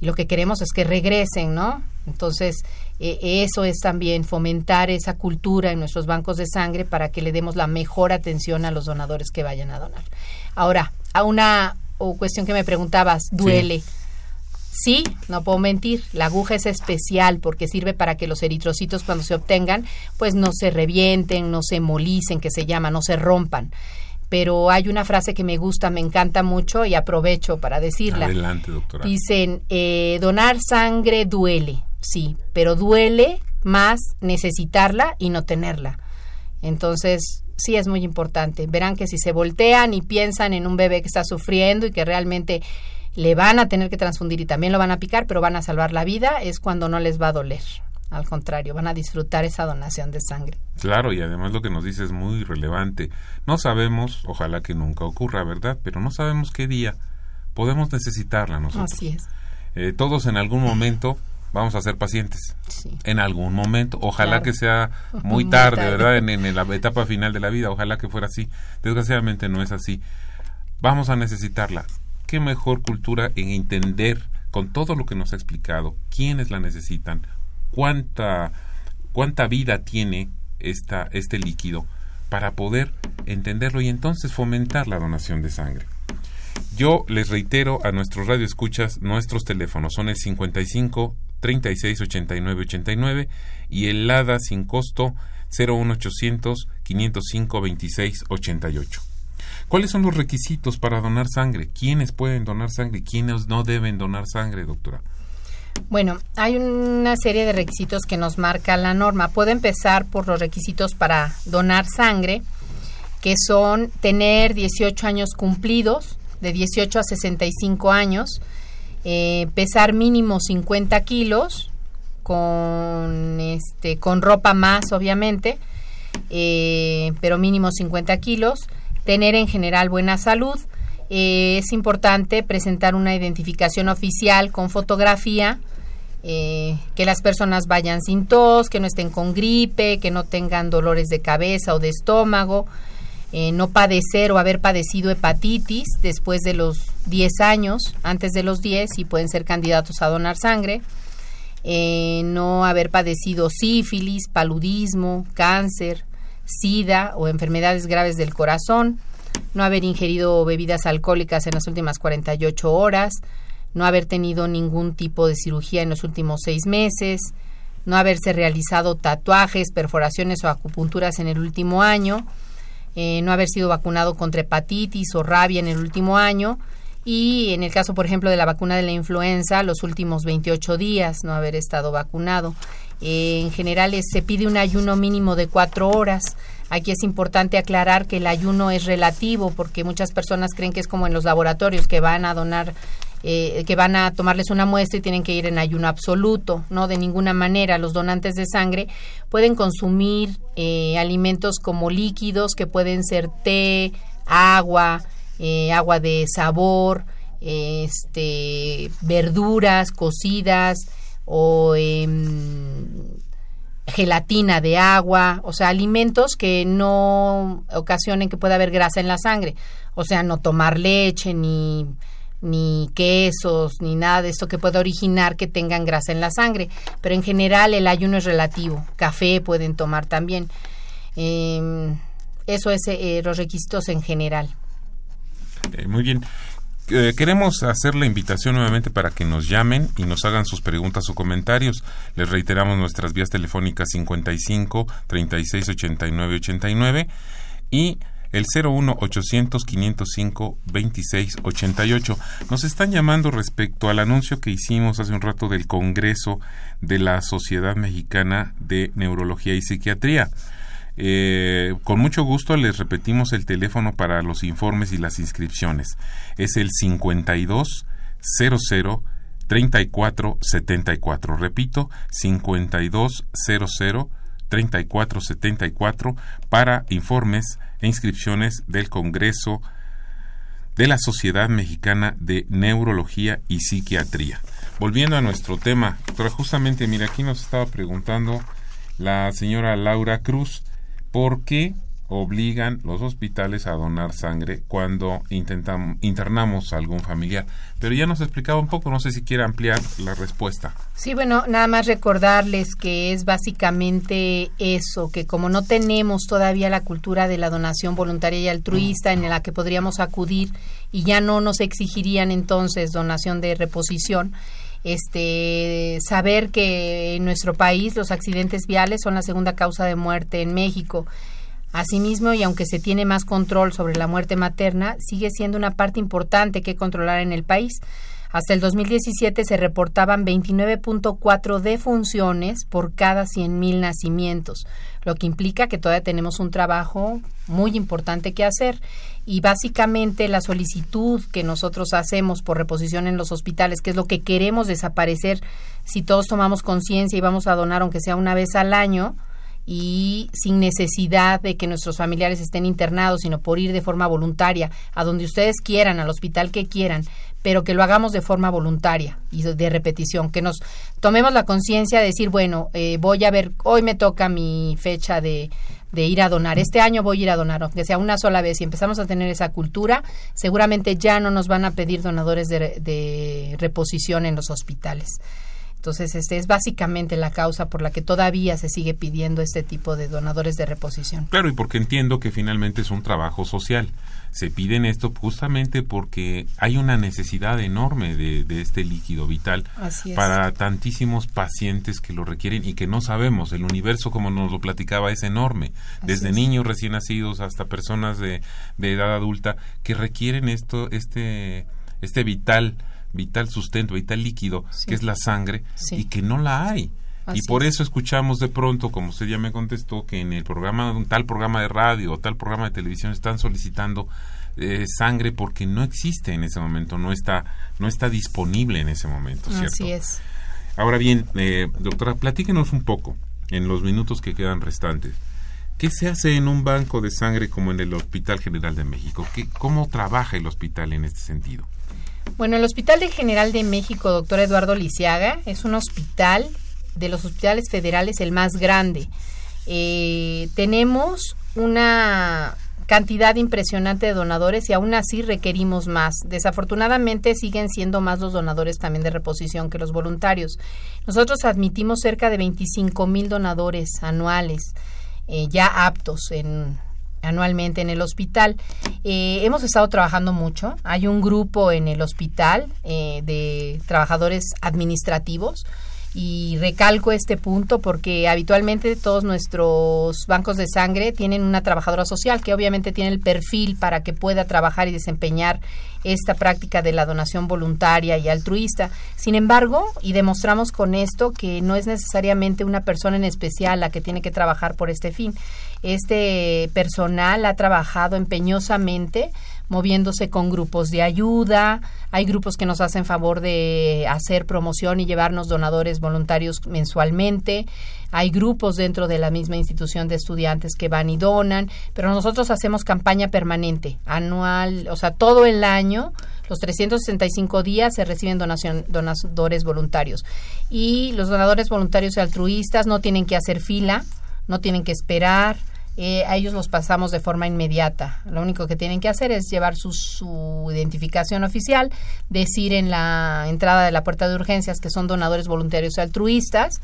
Y lo que queremos es que regresen, ¿no? Entonces eh, eso es también fomentar esa cultura en nuestros bancos de sangre para que le demos la mejor atención a los donadores que vayan a donar. Ahora, a una cuestión que me preguntabas, duele. Sí, no puedo mentir, la aguja es especial porque sirve para que los eritrocitos cuando se obtengan, pues no se revienten, no se molicen, que se llama, no se rompan. Pero hay una frase que me gusta, me encanta mucho y aprovecho para decirla. Adelante, doctora. Dicen, eh, donar sangre duele, sí, pero duele más necesitarla y no tenerla. Entonces, sí es muy importante. Verán que si se voltean y piensan en un bebé que está sufriendo y que realmente le van a tener que transfundir y también lo van a picar, pero van a salvar la vida, es cuando no les va a doler. Al contrario, van a disfrutar esa donación de sangre. Claro, y además lo que nos dice es muy relevante. No sabemos, ojalá que nunca ocurra, ¿verdad? Pero no sabemos qué día podemos necesitarla nosotros. Así es. Eh, todos en algún momento vamos a ser pacientes. Sí. En algún momento. Ojalá Claro. que sea muy Muy tarde, tarde. ¿verdad? En, en la etapa final de la vida. Ojalá que fuera así. Desgraciadamente no es así. Vamos a necesitarla. ¿Qué mejor cultura en entender con todo lo que nos ha explicado quiénes la necesitan, cuánta, cuánta vida tiene esta, este líquido para poder entenderlo y entonces fomentar la donación de sangre? Yo les reitero a nuestros radioescuchas nuestros teléfonos son el 55 36 89 89 y el LADA sin costo 01800 505 26 88. ¿Cuáles son los requisitos para donar sangre? ¿Quiénes pueden donar sangre quiénes no deben donar sangre, doctora? Bueno, hay una serie de requisitos que nos marca la norma. Puedo empezar por los requisitos para donar sangre, que son tener 18 años cumplidos, de 18 a 65 años, eh, pesar mínimo 50 kilos, con, este, con ropa más, obviamente, eh, pero mínimo 50 kilos, tener en general buena salud. Eh, es importante presentar una identificación oficial con fotografía, eh, que las personas vayan sin tos, que no estén con gripe, que no tengan dolores de cabeza o de estómago, eh, no padecer o haber padecido hepatitis después de los 10 años, antes de los 10, y pueden ser candidatos a donar sangre, no haber padecido sífilis, paludismo, cáncer, sida o enfermedades graves del corazón, no haber ingerido bebidas alcohólicas en las últimas 48 horas, no haber tenido ningún tipo de cirugía en los últimos seis meses, no haberse realizado tatuajes, perforaciones o acupunturas en el último año, eh, no haber sido vacunado contra hepatitis o rabia en el último año y en el caso, por ejemplo, de la vacuna de la influenza, los últimos 28 días no haber estado vacunado. Eh, en general es- se pide un ayuno mínimo de cuatro horas. Aquí es importante aclarar que el ayuno es relativo porque muchas personas creen que es como en los laboratorios que van a donar, eh, que van a tomarles una muestra y tienen que ir en ayuno absoluto. No, de ninguna manera. Los donantes de sangre pueden consumir eh, alimentos como líquidos que pueden ser té, agua, eh, agua de sabor, este, verduras cocidas o em, gelatina de agua, o sea, alimentos que no ocasionen que pueda haber grasa en la sangre, o sea, no tomar leche ni ni quesos, ni nada de esto que pueda originar que tengan grasa en la sangre. Pero en general el ayuno es relativo. Café pueden tomar también. Em, eso es eh, los requisitos en general. Eh, muy bien. Eh, queremos hacer la invitación nuevamente para que nos llamen y nos hagan sus preguntas o comentarios. Les reiteramos nuestras vías telefónicas 55 36 89 89 y el 01 800 505 26 88. Nos están llamando respecto al anuncio que hicimos hace un rato del Congreso de la Sociedad Mexicana de Neurología y Psiquiatría. Eh, con mucho gusto les repetimos el teléfono para los informes y las inscripciones. Es el 52 00 3474. Repito, 5200 3474 para informes e inscripciones del Congreso de la Sociedad Mexicana de Neurología y Psiquiatría. Volviendo a nuestro tema, justamente, mira, aquí nos estaba preguntando la señora Laura Cruz, ¿por qué obligan los hospitales a donar sangre cuando intentamos, internamos a algún familiar. Pero ya nos explicaba un poco, no sé si quiere ampliar la respuesta. Sí, bueno, nada más recordarles que es básicamente eso, que como no tenemos todavía la cultura de la donación voluntaria y altruista en la que podríamos acudir y ya no nos exigirían entonces donación de reposición, este saber que en nuestro país los accidentes viales son la segunda causa de muerte en México Asimismo, y aunque se tiene más control sobre la muerte materna, sigue siendo una parte importante que controlar en el país. Hasta el 2017 se reportaban 29.4 defunciones por cada 100.000 nacimientos, lo que implica que todavía tenemos un trabajo muy importante que hacer. Y básicamente la solicitud que nosotros hacemos por reposición en los hospitales, que es lo que queremos desaparecer si todos tomamos conciencia y vamos a donar aunque sea una vez al año, y sin necesidad de que nuestros familiares estén internados, sino por ir de forma voluntaria a donde ustedes quieran, al hospital que quieran, pero que lo hagamos de forma voluntaria y de repetición, que nos tomemos la conciencia de decir, bueno, eh, voy a ver, hoy me toca mi fecha de, de ir a donar, este año voy a ir a donar, aunque sea una sola vez, y empezamos a tener esa cultura, seguramente ya no nos van a pedir donadores de, de reposición en los hospitales. Entonces, este es básicamente la causa por la que todavía se sigue pidiendo este tipo de donadores de reposición. Claro, y porque entiendo que finalmente es un trabajo social. Se piden esto justamente porque hay una necesidad enorme de, este líquido vital para tantísimos pacientes que lo requieren y que no sabemos. El universo, como nos lo platicaba, es enorme. Desde niños recién nacidos hasta personas de, de edad adulta que requieren esto, este, este vital vital sustento, vital líquido, que es la sangre, y que no la hay. y por eso escuchamos de pronto, como usted ya me contestó, que en el programa, un tal programa de radio o tal programa de televisión están solicitando eh, sangre porque no existe en ese momento, no está, no está disponible en ese momento, ¿cierto? Así es. Ahora bien, eh, doctora, platíquenos un poco en los minutos que quedan restantes. ¿Qué se hace en un banco de sangre como en el Hospital General de México? ¿Qué, ¿Cómo trabaja el hospital en este sentido? Bueno, el Hospital General de México, doctor Eduardo Lisiaga, es un hospital de los hospitales federales el más grande. Eh, tenemos una cantidad impresionante de donadores y aún así requerimos más. Desafortunadamente siguen siendo más los donadores también de reposición que los voluntarios. Nosotros admitimos cerca de 25 mil donadores anuales eh, ya aptos en anualmente en el hospital. Eh, hemos estado trabajando mucho. Hay un grupo en el hospital eh, de trabajadores administrativos y recalco este punto porque habitualmente todos nuestros bancos de sangre tienen una trabajadora social que obviamente tiene el perfil para que pueda trabajar y desempeñar esta práctica de la donación voluntaria y altruista. Sin embargo, y demostramos con esto que no es necesariamente una persona en especial la que tiene que trabajar por este fin. Este personal ha trabajado empeñosamente moviéndose con grupos de ayuda, hay grupos que nos hacen favor de hacer promoción y llevarnos donadores voluntarios mensualmente, hay grupos dentro de la misma institución de estudiantes que van y donan, pero nosotros hacemos campaña permanente, anual, o sea, todo el año, los 365 días se reciben donación, donadores voluntarios. Y los donadores voluntarios y altruistas no tienen que hacer fila, no tienen que esperar, eh, a ellos los pasamos de forma inmediata. Lo único que tienen que hacer es llevar su, su, identificación oficial, decir en la entrada de la puerta de urgencias que son donadores voluntarios altruistas,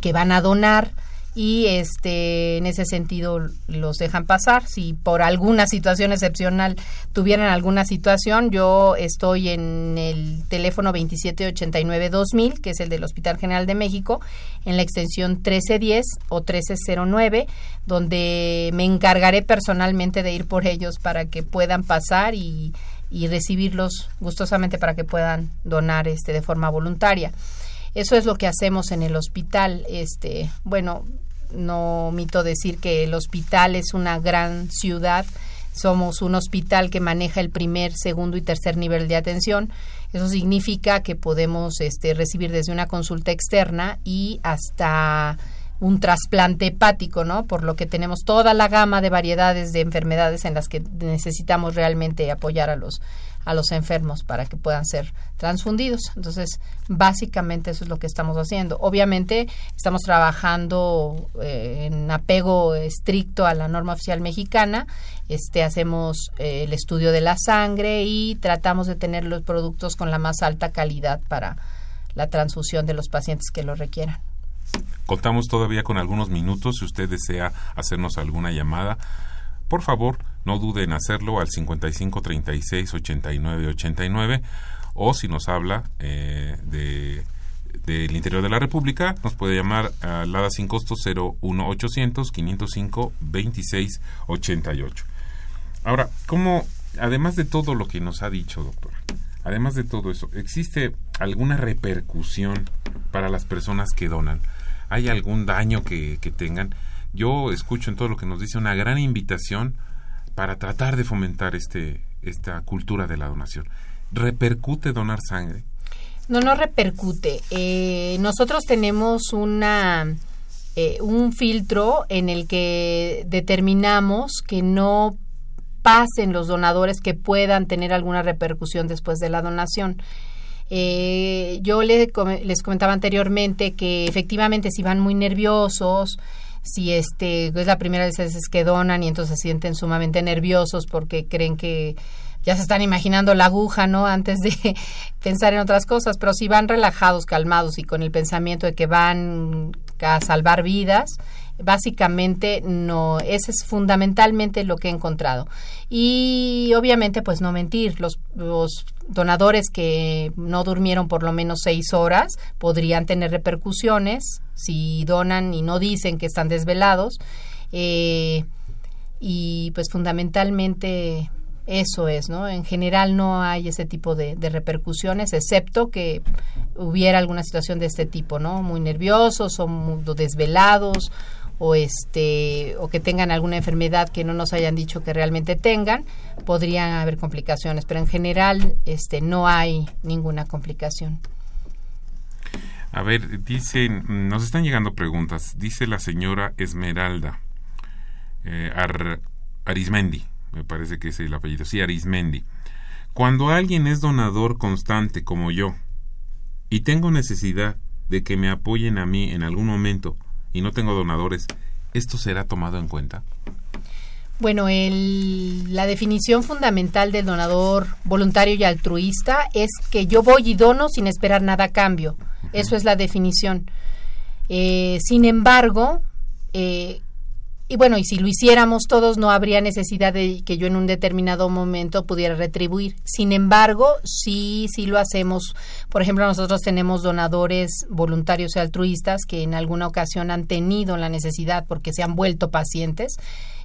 que van a donar y este en ese sentido los dejan pasar. Si por alguna situación excepcional tuvieran alguna situación yo estoy en el teléfono 2789-2000 que es el del Hospital General de México en la extensión 1310 o 1309 donde me encargaré personalmente de ir por ellos para que puedan pasar y, y recibirlos gustosamente para que puedan donar este de forma voluntaria eso es lo que hacemos en el hospital. Este, bueno, no omito decir que el hospital es una gran ciudad somos un hospital que maneja el primer, segundo y tercer nivel de atención. Eso significa que podemos este, recibir desde una consulta externa y hasta un trasplante hepático, ¿no? Por lo que tenemos toda la gama de variedades de enfermedades en las que necesitamos realmente apoyar a los a los enfermos para que puedan ser transfundidos. Entonces, básicamente eso es lo que estamos haciendo. Obviamente, estamos trabajando eh, en apego estricto a la norma oficial mexicana. Este, hacemos eh, el estudio de la sangre y tratamos de tener los productos con la más alta calidad para la transfusión de los pacientes que lo requieran. Contamos todavía con algunos minutos si usted desea hacernos alguna llamada. Por favor, no dude en hacerlo al 55 36 89 89 o si nos habla eh, de del interior de la República, nos puede llamar a LADA sin costo 01800 505 26 88. Ahora, ¿cómo, además de todo lo que nos ha dicho, doctora, además de todo eso, ¿existe alguna repercusión para las personas que donan? ¿Hay algún daño que, que tengan? Yo escucho en todo lo que nos dice una gran invitación para tratar de fomentar este, esta cultura de la donación. ¿Repercute donar sangre? No, no repercute. Eh, nosotros tenemos una eh, un filtro en el que determinamos que no pasen los donadores que puedan tener alguna repercusión después de la donación. Eh, yo les, les comentaba anteriormente que efectivamente si van muy nerviosos, si este es la primera vez que donan y entonces se sienten sumamente nerviosos porque creen que ya se están imaginando la aguja, ¿no? Antes de pensar en otras cosas, pero si van relajados, calmados y con el pensamiento de que van a salvar vidas, básicamente no, ese es fundamentalmente lo que he encontrado. Y obviamente pues no mentir, los, los donadores que no durmieron por lo menos seis horas podrían tener repercusiones si donan y no dicen que están desvelados. Eh, y pues fundamentalmente eso es, ¿no? En general no hay ese tipo de, de, repercusiones, excepto que hubiera alguna situación de este tipo, ¿no? Muy nerviosos o muy desvelados o este o que tengan alguna enfermedad que no nos hayan dicho que realmente tengan, podrían haber complicaciones, pero en general este no hay ninguna complicación. A ver, dicen, nos están llegando preguntas. Dice la señora Esmeralda eh, Arismendi, me parece que es el apellido. Sí, Arismendi. Cuando alguien es donador constante como yo y tengo necesidad de que me apoyen a mí en algún momento, y no tengo donadores, ¿esto será tomado en cuenta? Bueno, el, la definición fundamental del donador voluntario y altruista es que yo voy y dono sin esperar nada a cambio. Eso es la definición. Eh, sin embargo, eh, y bueno, y si lo hiciéramos todos, no habría necesidad de que yo en un determinado momento pudiera retribuir. Sin embargo, sí, sí lo hacemos. Por ejemplo, nosotros tenemos donadores voluntarios y altruistas que en alguna ocasión han tenido la necesidad porque se han vuelto pacientes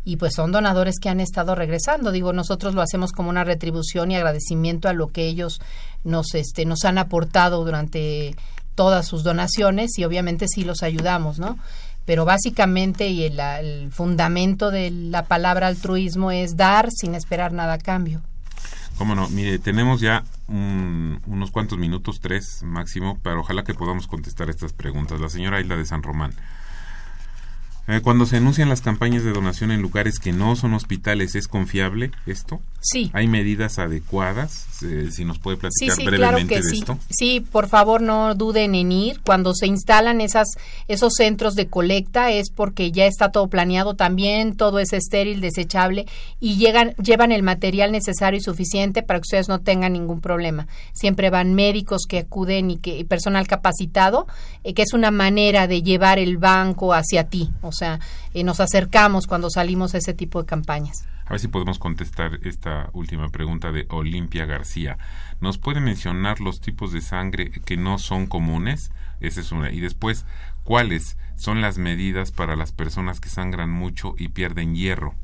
y pues son donadores que han estado regresando. Digo, nosotros lo hacemos como una retribución y agradecimiento a lo que ellos nos, este, nos han aportado durante todas sus donaciones y obviamente sí los ayudamos, ¿no? Pero básicamente y el, fundamento de la palabra altruismo es dar sin esperar nada a cambio. Cómo no, mire, tenemos ya unos cuantos minutos, tres máximo, pero ojalá que podamos contestar estas preguntas. La señora Isla de San Román. Eh, cuando se anuncian las campañas de donación en lugares que no son hospitales, ¿es confiable esto? Sí. ¿Hay medidas adecuadas? Eh, si nos puede platicar sí, sí, brevemente claro que de sí. esto. Sí, por favor no duden en ir. Cuando se instalan esas, esos centros de colecta es porque ya está todo planeado también, todo es estéril, desechable y llegan, llevan el material necesario y suficiente para que ustedes no tengan ningún problema. Siempre van médicos que acuden y que y personal capacitado, eh, que es una manera de llevar el banco hacia ti. O o sea, eh, nos acercamos cuando salimos a ese tipo de campañas. A ver si podemos contestar esta última pregunta de Olimpia García. ¿Nos puede mencionar los tipos de sangre que no son comunes? Esa es una. Y después, ¿cuáles son las medidas para las personas que sangran mucho y pierden hierro?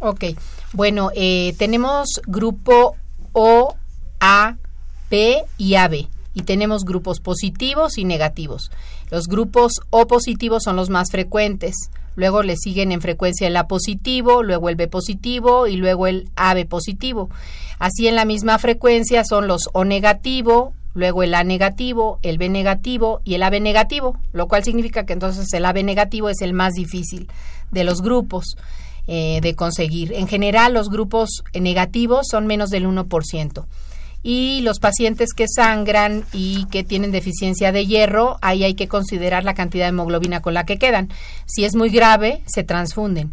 Ok, bueno, eh, tenemos grupo O, A, P y AB y tenemos grupos positivos y negativos. Los grupos O positivos son los más frecuentes, luego le siguen en frecuencia el A positivo, luego el B positivo y luego el AB positivo. Así en la misma frecuencia son los O negativo, luego el A negativo, el B negativo y el AB negativo, lo cual significa que entonces el AB negativo es el más difícil de los grupos eh, de conseguir. En general, los grupos negativos son menos del 1% y los pacientes que sangran y que tienen deficiencia de hierro, ahí hay que considerar la cantidad de hemoglobina con la que quedan. Si es muy grave, se transfunden.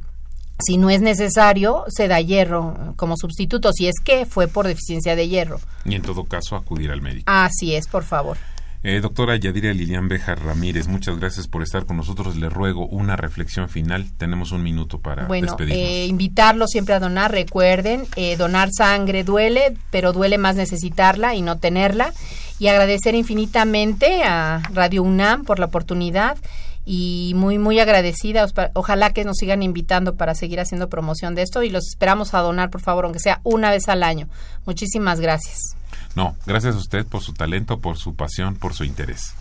Si no es necesario, se da hierro como sustituto, si es que fue por deficiencia de hierro. Y en todo caso, acudir al médico. Así es, por favor. Eh, doctora Yadira Lilian Bejar Ramírez, muchas gracias por estar con nosotros. Le ruego una reflexión final. Tenemos un minuto para bueno, despedirnos. Eh, invitarlo siempre a donar. Recuerden, eh, donar sangre duele, pero duele más necesitarla y no tenerla. Y agradecer infinitamente a Radio UNAM por la oportunidad y muy muy agradecida. Ojalá que nos sigan invitando para seguir haciendo promoción de esto y los esperamos a donar, por favor, aunque sea una vez al año. Muchísimas gracias. No, gracias a usted por su talento, por su pasión, por su interés.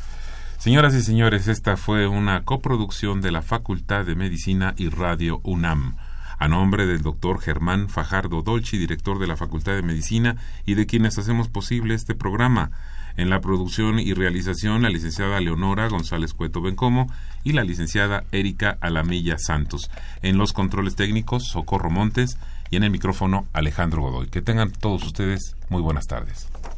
Señoras y señores, esta fue una coproducción de la Facultad de Medicina y Radio UNAM. A nombre del doctor Germán Fajardo Dolci, director de la Facultad de Medicina, y de quienes hacemos posible este programa. En la producción y realización, la licenciada Leonora González Cueto Bencomo y la licenciada Erika Alamilla Santos. En los controles técnicos, Socorro Montes y en el micrófono Alejandro Godoy. Que tengan todos ustedes muy buenas tardes.